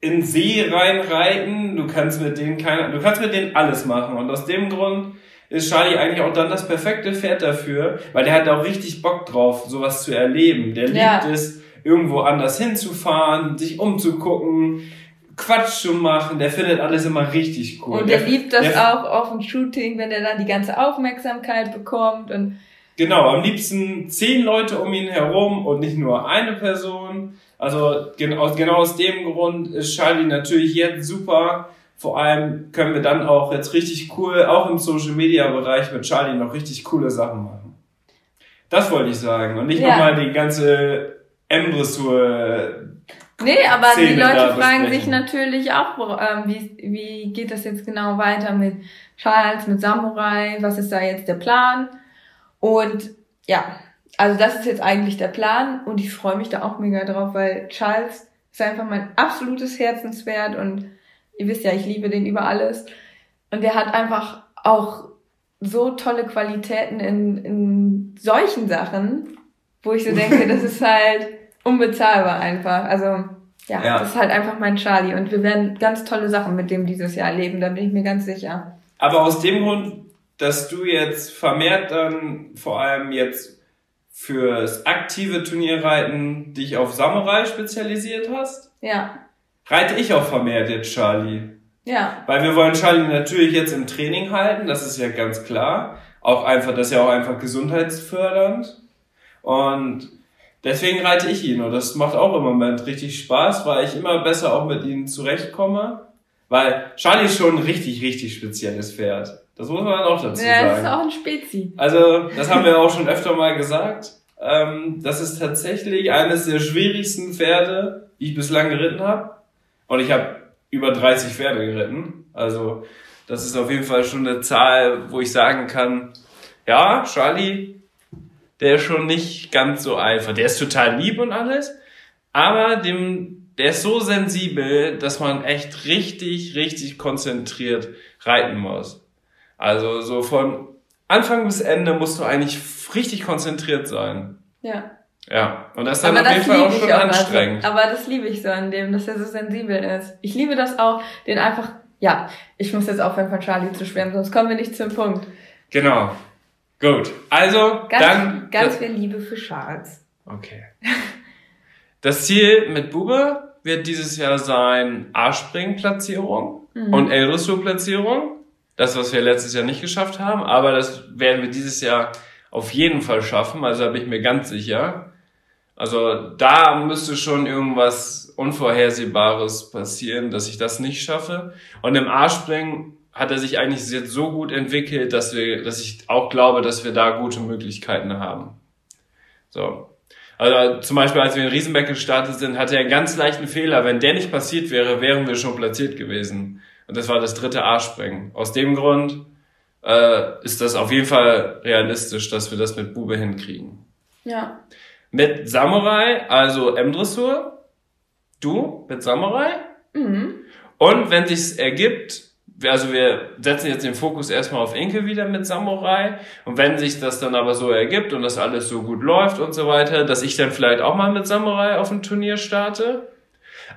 [SPEAKER 2] in See reinreiten, du kannst mit denen keine, du kannst mit denen alles machen. Und aus dem Grund ist Charlie eigentlich auch dann das perfekte Pferd dafür, weil der hat auch richtig Bock drauf, sowas zu erleben. Der ja. liebt es, irgendwo anders hinzufahren, sich umzugucken, Quatsch zu machen, der findet alles immer richtig cool.
[SPEAKER 1] Und der, der liebt das der, auch auf dem Shooting, wenn er dann die ganze Aufmerksamkeit bekommt und
[SPEAKER 2] Genau, am liebsten zehn Leute um ihn herum und nicht nur eine Person. Also genau, genau aus dem Grund ist Charlie natürlich jetzt super. Vor allem können wir dann auch jetzt richtig cool, auch im Social Media Bereich mit Charlie noch richtig coole Sachen machen. Das wollte ich sagen. Und nicht ja. nochmal die ganze M-Dressur.
[SPEAKER 1] Nee, aber Szene die Leute fragen sich natürlich auch, ähm, wie, wie geht das jetzt genau weiter mit Charles, mit Samurai? Was ist da jetzt der Plan? Und ja, also das ist jetzt eigentlich der Plan und ich freue mich da auch mega drauf, weil Charles ist einfach mein absolutes Herzenswert und ihr wisst ja, ich liebe den über alles. Und der hat einfach auch so tolle Qualitäten in, in solchen Sachen, wo ich so denke, das ist halt unbezahlbar einfach. Also ja, ja, das ist halt einfach mein Charlie. Und wir werden ganz tolle Sachen mit dem dieses Jahr erleben, da bin ich mir ganz sicher.
[SPEAKER 2] Aber aus dem Grund, dass du jetzt vermehrt dann vor allem jetzt fürs aktive Turnierreiten dich auf Samurai spezialisiert hast? Ja. Reite ich auch vermehrt jetzt Charlie. Ja. Weil wir wollen Charlie natürlich jetzt im Training halten, das ist ja ganz klar. Auch einfach, das ist ja auch einfach gesundheitsfördernd. Und deswegen reite ich ihn und das macht auch im Moment richtig Spaß, weil ich immer besser auch mit ihm zurechtkomme. Weil Charlie ist schon ein richtig, richtig spezielles Pferd. Das muss man auch dazu ja, sagen. Ja, das ist auch ein Spezi. Also, das haben wir auch schon öfter mal gesagt. Ähm, das ist tatsächlich eines der schwierigsten Pferde, die ich bislang geritten habe. Und ich habe über 30 Pferde geritten. Also, das ist auf jeden Fall schon eine Zahl, wo ich sagen kann, ja, Charlie der ist schon nicht ganz so einfach. Der ist total lieb und alles, aber dem, der ist so sensibel, dass man echt richtig, richtig konzentriert reiten muss. Also so von Anfang bis Ende musst du eigentlich richtig konzentriert sein. Ja. Ja, und das ist dann aber auf jeden Fall
[SPEAKER 1] auch schon anstrengend. Also, aber das liebe ich so an dem, dass er so sensibel ist. Ich liebe das auch, den einfach, ja, ich muss jetzt aufhören von Charlie zu schwärmen, sonst kommen wir nicht zum Punkt.
[SPEAKER 2] Genau. Gut, also
[SPEAKER 1] ganz,
[SPEAKER 2] dann.
[SPEAKER 1] Ganz viel Liebe für Charles.
[SPEAKER 2] Okay. Das Ziel mit Bube wird dieses Jahr sein A-Spring-Platzierung mhm. und L-Dressur-Platzierung. Das, was wir letztes Jahr nicht geschafft haben, aber das werden wir dieses Jahr auf jeden Fall schaffen, also da bin ich mir ganz sicher. Also da müsste schon irgendwas Unvorhersehbares passieren, dass ich das nicht schaffe. Und im A-Springen hat er sich eigentlich jetzt so gut entwickelt, dass wir, dass ich auch glaube, dass wir da gute Möglichkeiten haben. So. Also zum Beispiel, als wir in Riesenbeck gestartet sind, hatte er einen ganz leichten Fehler. Wenn der nicht passiert wäre, wären wir schon platziert gewesen. Das war das dritte A-Springen. Aus dem Grund äh, ist das auf jeden Fall realistisch, dass wir das mit Bube hinkriegen. Ja. Mit Samurai, also M-Dressur, du mit Samurai. Mhm. Und wenn sich's ergibt, also wir setzen jetzt den Fokus erstmal auf Inke wieder mit Samurai und wenn sich das dann aber so ergibt und das alles so gut läuft und so weiter, dass ich dann vielleicht auch mal mit Samurai auf ein Turnier starte.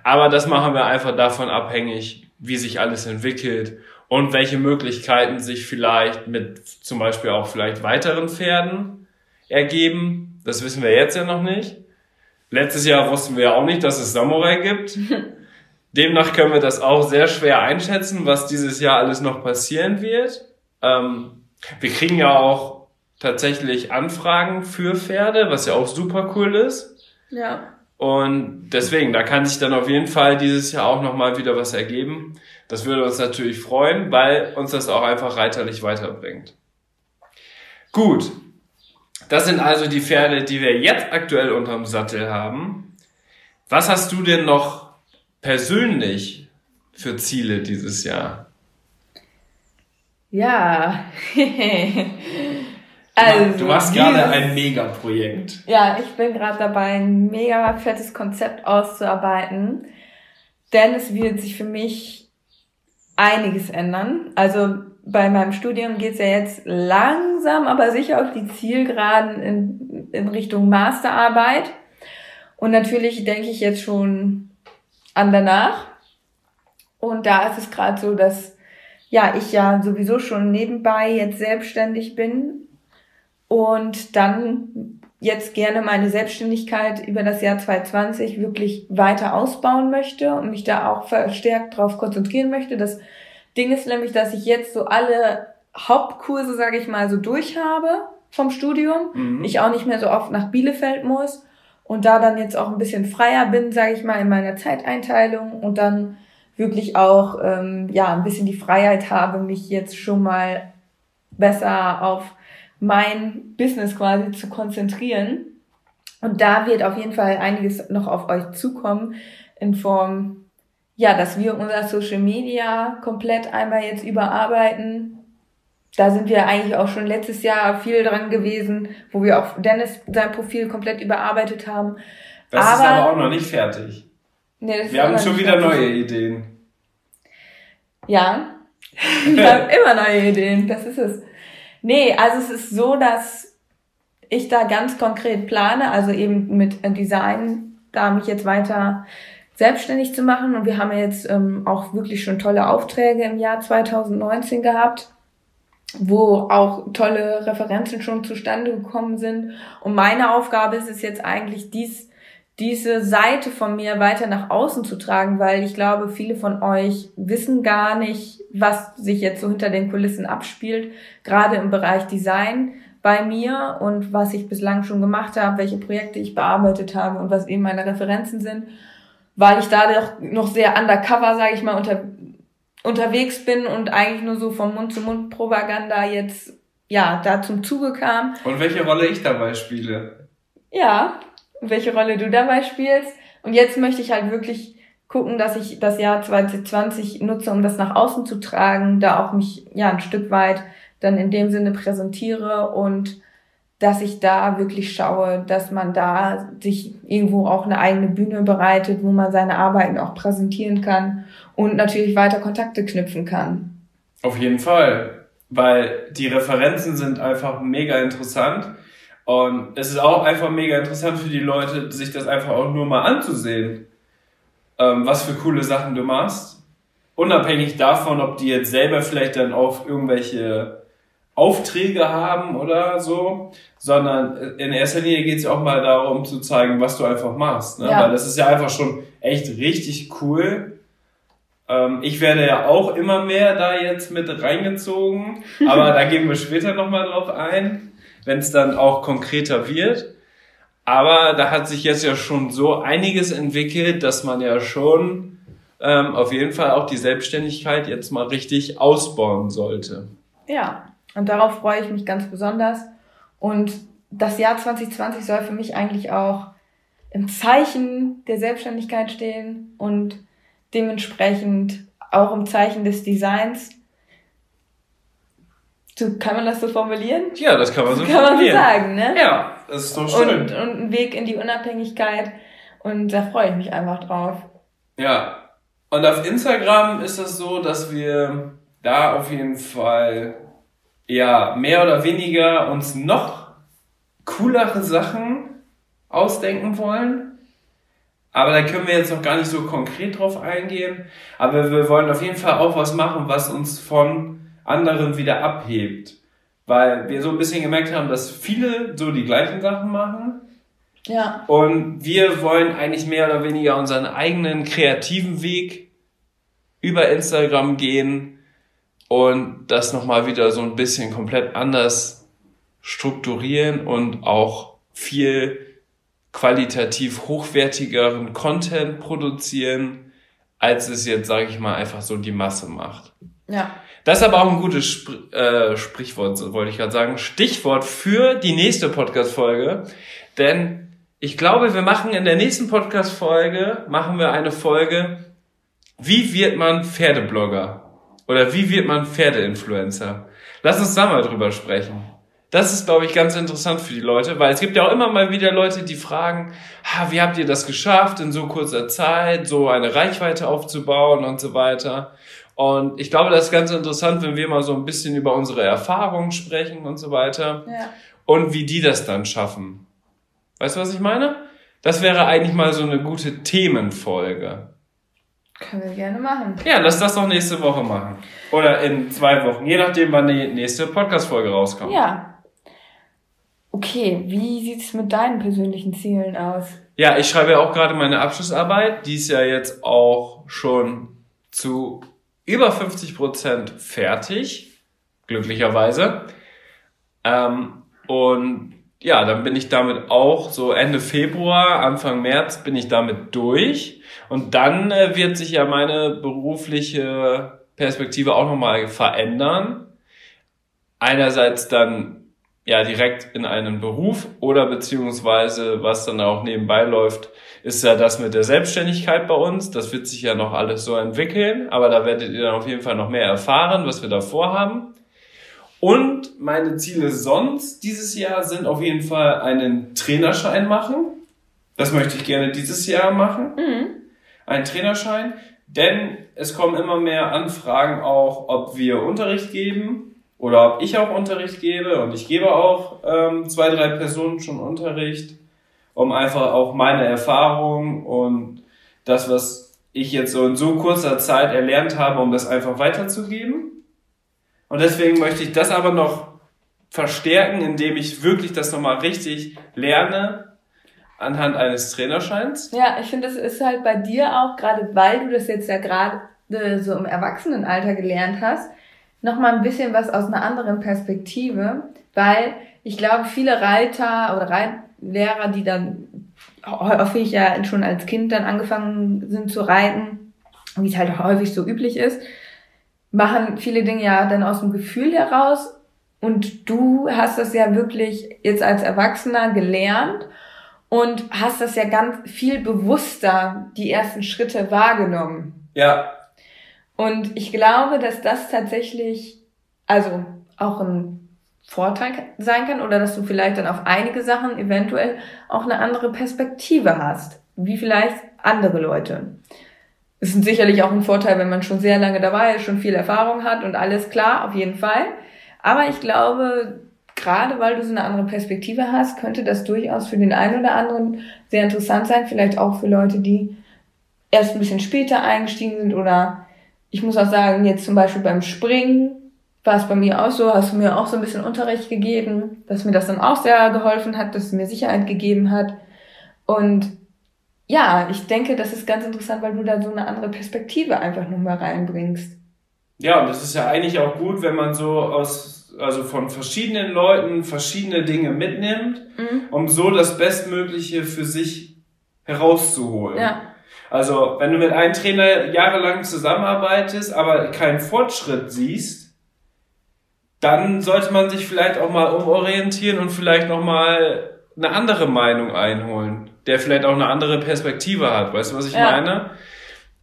[SPEAKER 2] Aber das machen wir einfach davon abhängig, wie sich alles entwickelt und welche Möglichkeiten sich vielleicht mit zum Beispiel auch vielleicht weiteren Pferden ergeben. Das wissen wir jetzt ja noch nicht. Letztes Jahr wussten wir ja auch nicht, dass es Samurai gibt. Demnach können wir das auch sehr schwer einschätzen, was dieses Jahr alles noch passieren wird. Ähm, wir kriegen ja auch tatsächlich Anfragen für Pferde, was ja auch super cool ist. Ja. Und deswegen, da kann sich dann auf jeden Fall dieses Jahr auch nochmal wieder was ergeben. Das würde uns natürlich freuen, weil uns das auch einfach reiterlich weiterbringt. Gut. Das sind also die Pferde, die wir jetzt aktuell unterm Sattel haben. Was hast du denn noch persönlich für Ziele dieses Jahr?
[SPEAKER 1] Ja.
[SPEAKER 2] also, du machst gerade ein Megaprojekt.
[SPEAKER 1] Ja, ich bin gerade dabei, ein mega fettes Konzept auszuarbeiten, denn es wird sich für mich einiges ändern. Also bei meinem Studium geht es ja jetzt langsam, aber sicher auf die Zielgeraden in, in Richtung Masterarbeit. Und natürlich denke ich jetzt schon an danach. Und da ist es gerade so, dass ja, ich ja sowieso schon nebenbei jetzt selbstständig bin und dann jetzt gerne meine Selbstständigkeit über das Jahr 2020 wirklich weiter ausbauen möchte und mich da auch verstärkt darauf konzentrieren möchte. Das Ding ist nämlich, dass ich jetzt so alle Hauptkurse, sage ich mal, so durch habe vom Studium. Mhm. Ich auch nicht mehr so oft nach Bielefeld muss und da dann jetzt auch ein bisschen freier bin, sage ich mal, in meiner Zeiteinteilung und dann wirklich auch ähm, ja ein bisschen die Freiheit habe, mich jetzt schon mal besser auf mein Business quasi zu konzentrieren. Und da wird auf jeden Fall einiges noch auf euch zukommen in Form, ja, dass wir unser Social Media komplett einmal jetzt überarbeiten, da sind wir eigentlich auch schon letztes Jahr viel dran gewesen, wo wir auch Dennis sein Profil komplett überarbeitet haben.
[SPEAKER 2] Das aber, ist aber auch noch nicht fertig. Nee, wir haben schon wieder fertig. neue Ideen.
[SPEAKER 1] Ja, ich habe immer neue Ideen, das ist es. Nee, also es ist so, dass ich da ganz konkret plane, also eben mit Design, da mich jetzt weiter selbstständig zu machen. Und wir haben jetzt ähm, auch wirklich schon tolle Aufträge im Jahr 2019 gehabt, wo auch tolle Referenzen schon zustande gekommen sind. Und meine Aufgabe ist es jetzt eigentlich, dies, diese Seite von mir weiter nach außen zu tragen, weil ich glaube, viele von euch wissen gar nicht, was sich jetzt so hinter den Kulissen abspielt, gerade im Bereich Design bei mir und was ich bislang schon gemacht habe, welche Projekte ich bearbeitet habe und was eben meine Referenzen sind weil ich da doch noch sehr undercover, sage ich mal, unter, unterwegs bin und eigentlich nur so vom Mund-zu-Mund-Propaganda jetzt ja da zum Zuge kam.
[SPEAKER 2] Und welche Rolle ich dabei spiele.
[SPEAKER 1] Ja, welche Rolle du dabei spielst. Und jetzt möchte ich halt wirklich gucken, dass ich das Jahr 2020 nutze, um das nach außen zu tragen, da auch mich ja ein Stück weit dann in dem Sinne präsentiere und dass ich da wirklich schaue, dass man da sich irgendwo auch eine eigene Bühne bereitet, wo man seine Arbeiten auch präsentieren kann und natürlich weiter Kontakte knüpfen kann.
[SPEAKER 2] Auf jeden Fall, weil die Referenzen sind einfach mega interessant und es ist auch einfach mega interessant für die Leute, sich das einfach auch nur mal anzusehen, ähm, was für coole Sachen du machst. Unabhängig davon, ob die jetzt selber vielleicht dann auf irgendwelche Aufträge haben oder so, sondern in erster Linie geht es auch mal darum zu zeigen, was du einfach machst. Ne? Ja. Weil das ist ja einfach schon echt richtig cool. Ähm, ich werde ja auch immer mehr da jetzt mit reingezogen, aber da gehen wir später nochmal drauf ein, wenn es dann auch konkreter wird. Aber da hat sich jetzt ja schon so einiges entwickelt, dass man ja schon ähm, auf jeden Fall auch die Selbstständigkeit jetzt mal richtig ausbauen sollte.
[SPEAKER 1] Ja, und darauf freue ich mich ganz besonders. Und das Jahr 2020 soll für mich eigentlich auch im Zeichen der Selbstständigkeit stehen und dementsprechend auch im Zeichen des Designs. So, kann man das so formulieren?
[SPEAKER 2] Ja, das kann man so
[SPEAKER 1] kann formulieren. Kann man so sagen, ne?
[SPEAKER 2] Ja, das ist doch schön.
[SPEAKER 1] Und, und ein Weg in die Unabhängigkeit. Und da freue ich mich einfach drauf.
[SPEAKER 2] Ja. Und auf Instagram ist es so, dass wir da auf jeden Fall ja mehr oder weniger uns noch coolere Sachen ausdenken wollen. Aber da können wir jetzt noch gar nicht so konkret drauf eingehen. Aber wir wollen auf jeden Fall auch was machen, was uns von anderen wieder abhebt. Weil wir so ein bisschen gemerkt haben, dass viele so die gleichen Sachen machen.
[SPEAKER 1] Ja.
[SPEAKER 2] Und wir wollen eigentlich mehr oder weniger unseren eigenen kreativen Weg über Instagram gehen, und das nochmal wieder so ein bisschen komplett anders strukturieren und auch viel qualitativ hochwertigeren Content produzieren, als es jetzt, sage ich mal, einfach so die Masse macht.
[SPEAKER 1] Ja.
[SPEAKER 2] Das ist aber auch ein gutes Spr äh, Sprichwort, wollte ich gerade sagen. Stichwort für die nächste Podcast-Folge. Denn ich glaube, wir machen in der nächsten Podcast-Folge, machen wir eine Folge, wie wird man Pferdeblogger? Oder wie wird man Pferdeinfluencer? Lass uns da mal drüber sprechen. Das ist, glaube ich, ganz interessant für die Leute, weil es gibt ja auch immer mal wieder Leute, die fragen, ha, wie habt ihr das geschafft, in so kurzer Zeit so eine Reichweite aufzubauen und so weiter. Und ich glaube, das ist ganz interessant, wenn wir mal so ein bisschen über unsere Erfahrungen sprechen und so weiter.
[SPEAKER 1] Ja.
[SPEAKER 2] Und wie die das dann schaffen. Weißt du, was ich meine? Das wäre eigentlich mal so eine gute Themenfolge.
[SPEAKER 1] Können wir gerne machen.
[SPEAKER 2] Ja, lass das doch nächste Woche machen. Oder in zwei Wochen, je nachdem, wann die nächste Podcast-Folge rauskommt.
[SPEAKER 1] Ja. Okay, wie sieht's mit deinen persönlichen Zielen aus?
[SPEAKER 2] Ja, ich schreibe ja auch gerade meine Abschlussarbeit. Die ist ja jetzt auch schon zu über 50 Prozent fertig. Glücklicherweise. Ähm, und ja, dann bin ich damit auch so Ende Februar, Anfang März bin ich damit durch. Und dann äh, wird sich ja meine berufliche Perspektive auch nochmal verändern. Einerseits dann ja direkt in einen Beruf oder beziehungsweise was dann auch nebenbei läuft, ist ja das mit der Selbstständigkeit bei uns. Das wird sich ja noch alles so entwickeln, aber da werdet ihr dann auf jeden Fall noch mehr erfahren, was wir da vorhaben. Und meine Ziele sonst dieses Jahr sind auf jeden Fall einen Trainerschein machen. Das möchte ich gerne dieses Jahr machen.
[SPEAKER 1] Mhm.
[SPEAKER 2] Ein Trainerschein. Denn es kommen immer mehr Anfragen auch, ob wir Unterricht geben oder ob ich auch Unterricht gebe. Und ich gebe auch ähm, zwei, drei Personen schon Unterricht, um einfach auch meine Erfahrung und das, was ich jetzt so in so kurzer Zeit erlernt habe, um das einfach weiterzugeben. Und deswegen möchte ich das aber noch verstärken, indem ich wirklich das nochmal richtig lerne anhand eines Trainerscheins.
[SPEAKER 1] Ja, ich finde, das ist halt bei dir auch, gerade weil du das jetzt ja gerade so im Erwachsenenalter gelernt hast, nochmal ein bisschen was aus einer anderen Perspektive, weil ich glaube, viele Reiter oder Reitlehrer, die dann häufig ja schon als Kind dann angefangen sind zu reiten, wie es halt häufig so üblich ist, machen viele Dinge ja dann aus dem Gefühl heraus und du hast das ja wirklich jetzt als Erwachsener gelernt und hast das ja ganz viel bewusster die ersten Schritte wahrgenommen. Ja. Und ich glaube, dass das tatsächlich, also auch ein Vorteil sein kann oder dass du vielleicht dann auf einige Sachen eventuell auch eine andere Perspektive hast, wie vielleicht andere Leute. Es ist sicherlich auch ein Vorteil, wenn man schon sehr lange dabei ist, schon viel Erfahrung hat und alles klar, auf jeden Fall. Aber ich glaube, gerade weil du so eine andere Perspektive hast, könnte das durchaus für den einen oder anderen sehr interessant sein. Vielleicht auch für Leute, die erst ein bisschen später eingestiegen sind oder ich muss auch sagen, jetzt zum Beispiel beim Springen war es bei mir auch so, hast du mir auch so ein bisschen Unterricht gegeben, dass mir das dann auch sehr geholfen hat, dass es mir Sicherheit gegeben hat. Und ja, ich denke, das ist ganz interessant, weil du da so eine andere Perspektive einfach nochmal reinbringst.
[SPEAKER 2] Ja, und das ist ja eigentlich auch gut, wenn man so aus, also von verschiedenen Leuten verschiedene Dinge mitnimmt, mhm. um so das Bestmögliche für sich herauszuholen. Ja. Also, wenn du mit einem Trainer jahrelang zusammenarbeitest, aber keinen Fortschritt siehst, dann sollte man sich vielleicht auch mal umorientieren und vielleicht noch mal eine andere Meinung einholen, der vielleicht auch eine andere Perspektive hat. Weißt du, was ich ja. meine?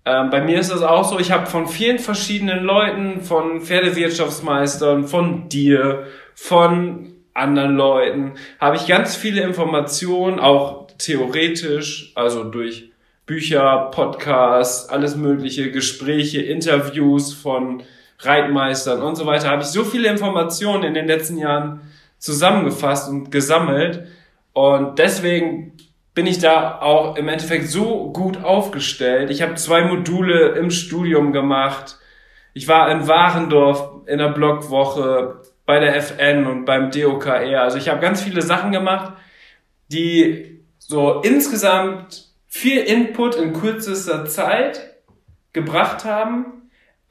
[SPEAKER 2] Ähm, bei mir ist das auch so, ich habe von vielen verschiedenen Leuten, von Pferdewirtschaftsmeistern, von dir, von anderen Leuten, habe ich ganz viele Informationen, auch theoretisch, also durch Bücher, Podcasts, alles mögliche, Gespräche, Interviews von Reitmeistern und so weiter, habe ich so viele Informationen in den letzten Jahren zusammengefasst und gesammelt. Und deswegen bin ich da auch im Endeffekt so gut aufgestellt. Ich habe zwei Module im Studium gemacht. Ich war in Warendorf in der Blogwoche bei der FN und beim DOKR. Also ich habe ganz viele Sachen gemacht, die so insgesamt viel Input in kürzester Zeit gebracht haben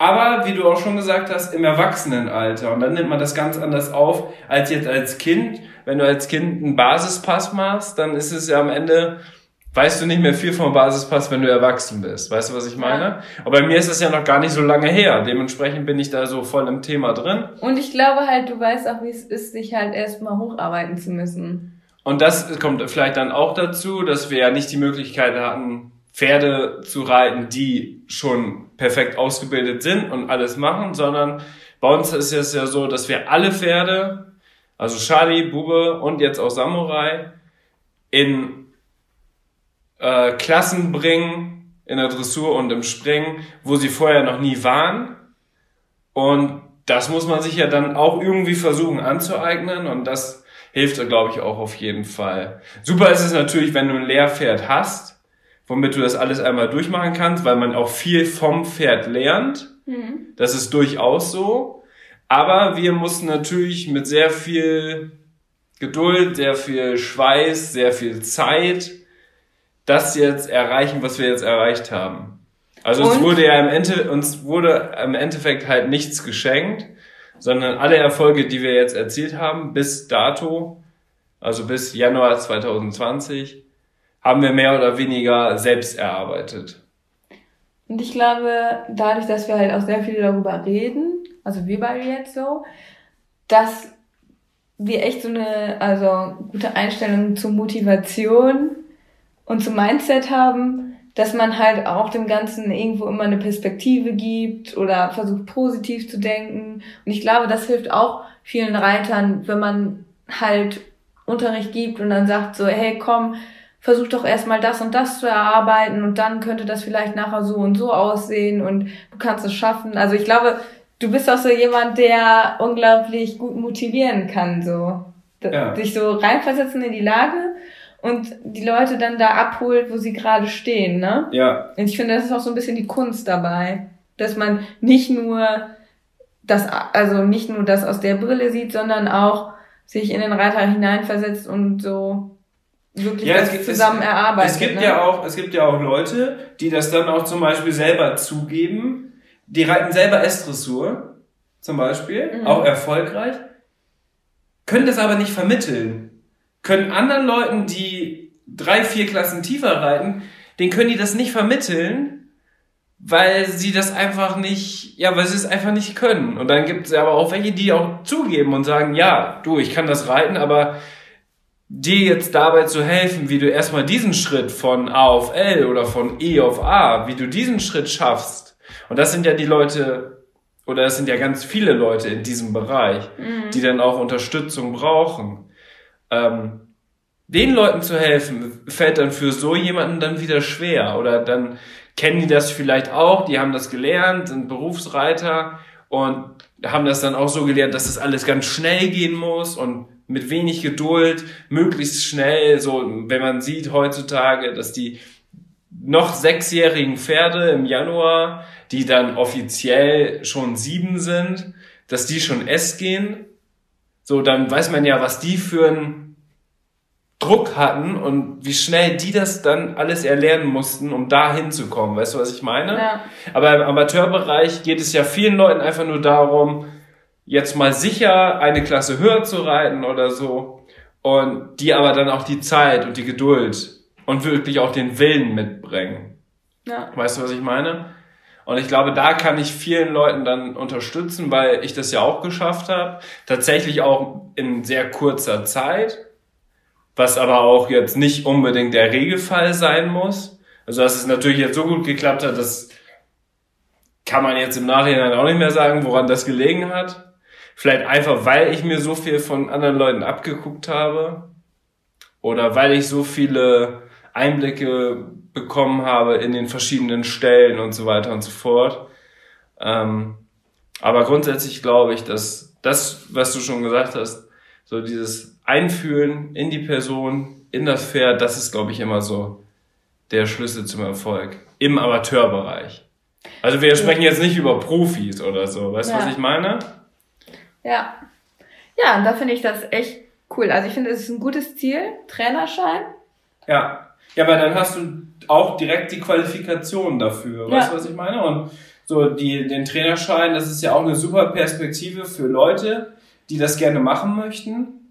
[SPEAKER 2] aber wie du auch schon gesagt hast, im Erwachsenenalter. Und dann nimmt man das ganz anders auf als jetzt als Kind. Wenn du als Kind einen Basispass machst, dann ist es ja am Ende, weißt du nicht mehr viel vom Basispass, wenn du erwachsen bist. Weißt du, was ich meine? Aber bei mir ist es ja noch gar nicht so lange her. Dementsprechend bin ich da so voll im Thema drin.
[SPEAKER 1] Und ich glaube halt, du weißt auch, wie es ist, sich halt erstmal hocharbeiten zu müssen.
[SPEAKER 2] Und das kommt vielleicht dann auch dazu, dass wir ja nicht die Möglichkeit hatten, Pferde zu reiten, die schon perfekt ausgebildet sind und alles machen, sondern bei uns ist es ja so, dass wir alle Pferde, also Charlie, Bube und jetzt auch Samurai, in äh, Klassen bringen, in der Dressur und im Springen, wo sie vorher noch nie waren. Und das muss man sich ja dann auch irgendwie versuchen anzueignen und das hilft, glaube ich, auch auf jeden Fall. Super ist es natürlich, wenn du ein Lehrpferd hast, womit du das alles einmal durchmachen kannst, weil man auch viel vom Pferd lernt. Mhm. Das ist durchaus so. Aber wir mussten natürlich mit sehr viel Geduld, sehr viel Schweiß, sehr viel Zeit das jetzt erreichen, was wir jetzt erreicht haben. Also uns wurde ja im Ende, uns wurde im Endeffekt halt nichts geschenkt, sondern alle Erfolge, die wir jetzt erzielt haben, bis dato, also bis Januar 2020, haben wir mehr oder weniger selbst erarbeitet.
[SPEAKER 1] Und ich glaube, dadurch, dass wir halt auch sehr viel darüber reden, also wir beide jetzt so, dass wir echt so eine, also gute Einstellung zur Motivation und zum Mindset haben, dass man halt auch dem Ganzen irgendwo immer eine Perspektive gibt oder versucht positiv zu denken. Und ich glaube, das hilft auch vielen Reitern, wenn man halt Unterricht gibt und dann sagt so, hey komm, versuch doch erstmal das und das zu erarbeiten und dann könnte das vielleicht nachher so und so aussehen und du kannst es schaffen. Also ich glaube, du bist auch so jemand, der unglaublich gut motivieren kann, so. Ja. Sich so reinversetzen in die Lage und die Leute dann da abholt, wo sie gerade stehen, ne? Ja. Und ich finde, das ist auch so ein bisschen die Kunst dabei, dass man nicht nur das, also nicht nur das aus der Brille sieht, sondern auch sich in den Reiter hineinversetzt und so wirklich ja, das
[SPEAKER 2] gibt,
[SPEAKER 1] zusammen
[SPEAKER 2] es, erarbeitet. Es gibt ne? ja auch, es gibt ja auch Leute, die das dann auch zum Beispiel selber zugeben. Die reiten selber S-Dressur, zum Beispiel, mhm. auch erfolgreich, können das aber nicht vermitteln. Können anderen Leuten, die drei, vier Klassen tiefer reiten, den können die das nicht vermitteln, weil sie das einfach nicht, ja, weil sie es einfach nicht können. Und dann gibt es aber auch welche, die auch zugeben und sagen, ja, du, ich kann das reiten, aber dir jetzt dabei zu helfen, wie du erstmal diesen Schritt von A auf L oder von E auf A, wie du diesen Schritt schaffst. Und das sind ja die Leute, oder das sind ja ganz viele Leute in diesem Bereich, mhm. die dann auch Unterstützung brauchen. Ähm, den Leuten zu helfen, fällt dann für so jemanden dann wieder schwer. Oder dann kennen die das vielleicht auch, die haben das gelernt, sind Berufsreiter und haben das dann auch so gelernt, dass das alles ganz schnell gehen muss und mit wenig Geduld, möglichst schnell, so, wenn man sieht heutzutage, dass die noch sechsjährigen Pferde im Januar, die dann offiziell schon sieben sind, dass die schon S gehen, so, dann weiß man ja, was die für ein Druck hatten und wie schnell die das dann alles erlernen mussten, um da hinzukommen. Weißt du, was ich meine? Ja. Aber im Amateurbereich geht es ja vielen Leuten einfach nur darum, jetzt mal sicher eine Klasse höher zu reiten oder so und die aber dann auch die Zeit und die Geduld und wirklich auch den Willen mitbringen. Ja. Weißt du, was ich meine? Und ich glaube, da kann ich vielen Leuten dann unterstützen, weil ich das ja auch geschafft habe. Tatsächlich auch in sehr kurzer Zeit was aber auch jetzt nicht unbedingt der Regelfall sein muss. Also dass es natürlich jetzt so gut geklappt hat, das kann man jetzt im Nachhinein auch nicht mehr sagen, woran das gelegen hat. Vielleicht einfach, weil ich mir so viel von anderen Leuten abgeguckt habe oder weil ich so viele Einblicke bekommen habe in den verschiedenen Stellen und so weiter und so fort. Ähm, aber grundsätzlich glaube ich, dass das, was du schon gesagt hast, so dieses Einfühlen in die Person, in das Pferd, das ist, glaube ich, immer so der Schlüssel zum Erfolg im Amateurbereich. Also wir sprechen jetzt nicht über Profis oder so, weißt du, ja. was ich meine?
[SPEAKER 1] Ja. Ja, und da finde ich das echt cool. Also ich finde, es ist ein gutes Ziel, Trainerschein.
[SPEAKER 2] Ja. Ja, weil dann hast du auch direkt die Qualifikation dafür, weißt ja. du, was ich meine? Und so die, den Trainerschein, das ist ja auch eine super Perspektive für Leute, die das gerne machen möchten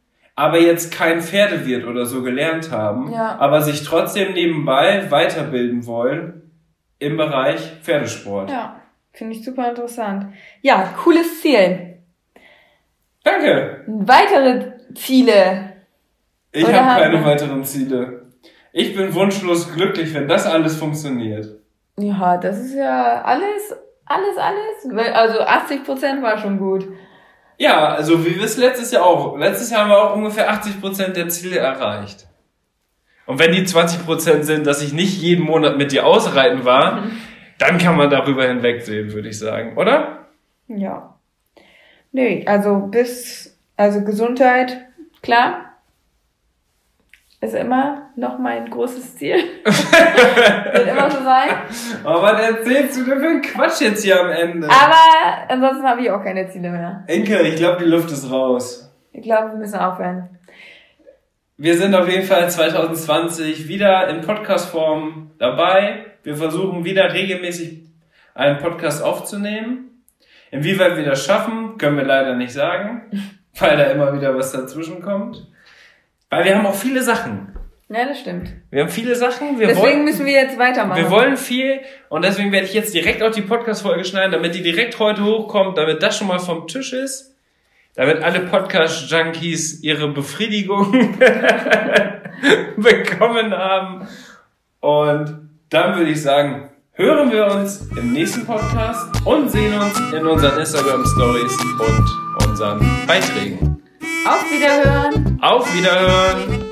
[SPEAKER 2] aber jetzt kein Pferdewirt oder so gelernt haben, ja. aber sich trotzdem nebenbei weiterbilden wollen im Bereich Pferdesport.
[SPEAKER 1] Ja, finde ich super interessant. Ja, cooles Ziel.
[SPEAKER 2] Danke.
[SPEAKER 1] Weitere Ziele.
[SPEAKER 2] Ich habe keine weiteren Ziele. Ich bin wunschlos glücklich, wenn das alles funktioniert.
[SPEAKER 1] Ja, das ist ja alles, alles, alles. Also 80 Prozent war schon gut.
[SPEAKER 2] Ja, also wie wir es letztes Jahr auch. Letztes Jahr haben wir auch ungefähr 80% der Ziele erreicht. Und wenn die 20% sind, dass ich nicht jeden Monat mit dir ausreiten war, mhm. dann kann man darüber hinwegsehen, würde ich sagen, oder?
[SPEAKER 1] Ja. Nee, also bis, also Gesundheit, klar, ist immer noch mein großes Ziel. Wird immer so sein.
[SPEAKER 2] Aber was erzählst du denn für einen Quatsch jetzt hier am Ende?
[SPEAKER 1] Aber ansonsten habe ich auch keine Ziele mehr.
[SPEAKER 2] Enke, ich glaube, die Luft ist raus.
[SPEAKER 1] Ich glaube, wir müssen aufhören.
[SPEAKER 2] Wir sind auf jeden Fall 2020 wieder in Podcast-Form dabei. Wir versuchen wieder regelmäßig einen Podcast aufzunehmen. Inwieweit wir das schaffen, können wir leider nicht sagen, weil da immer wieder was dazwischen kommt. Weil wir haben auch viele Sachen.
[SPEAKER 1] Ja, das stimmt.
[SPEAKER 2] Wir haben viele Sachen.
[SPEAKER 1] Wir deswegen wollen, müssen wir jetzt weitermachen.
[SPEAKER 2] Wir wollen viel und deswegen werde ich jetzt direkt auf die Podcast-Folge schneiden, damit die direkt heute hochkommt, damit das schon mal vom Tisch ist, damit alle Podcast-Junkies ihre Befriedigung bekommen haben. Und dann würde ich sagen, hören wir uns im nächsten Podcast und sehen uns in unseren Instagram-Stories und unseren Beiträgen.
[SPEAKER 1] Auf Wiederhören.
[SPEAKER 2] Auf Wiederhören.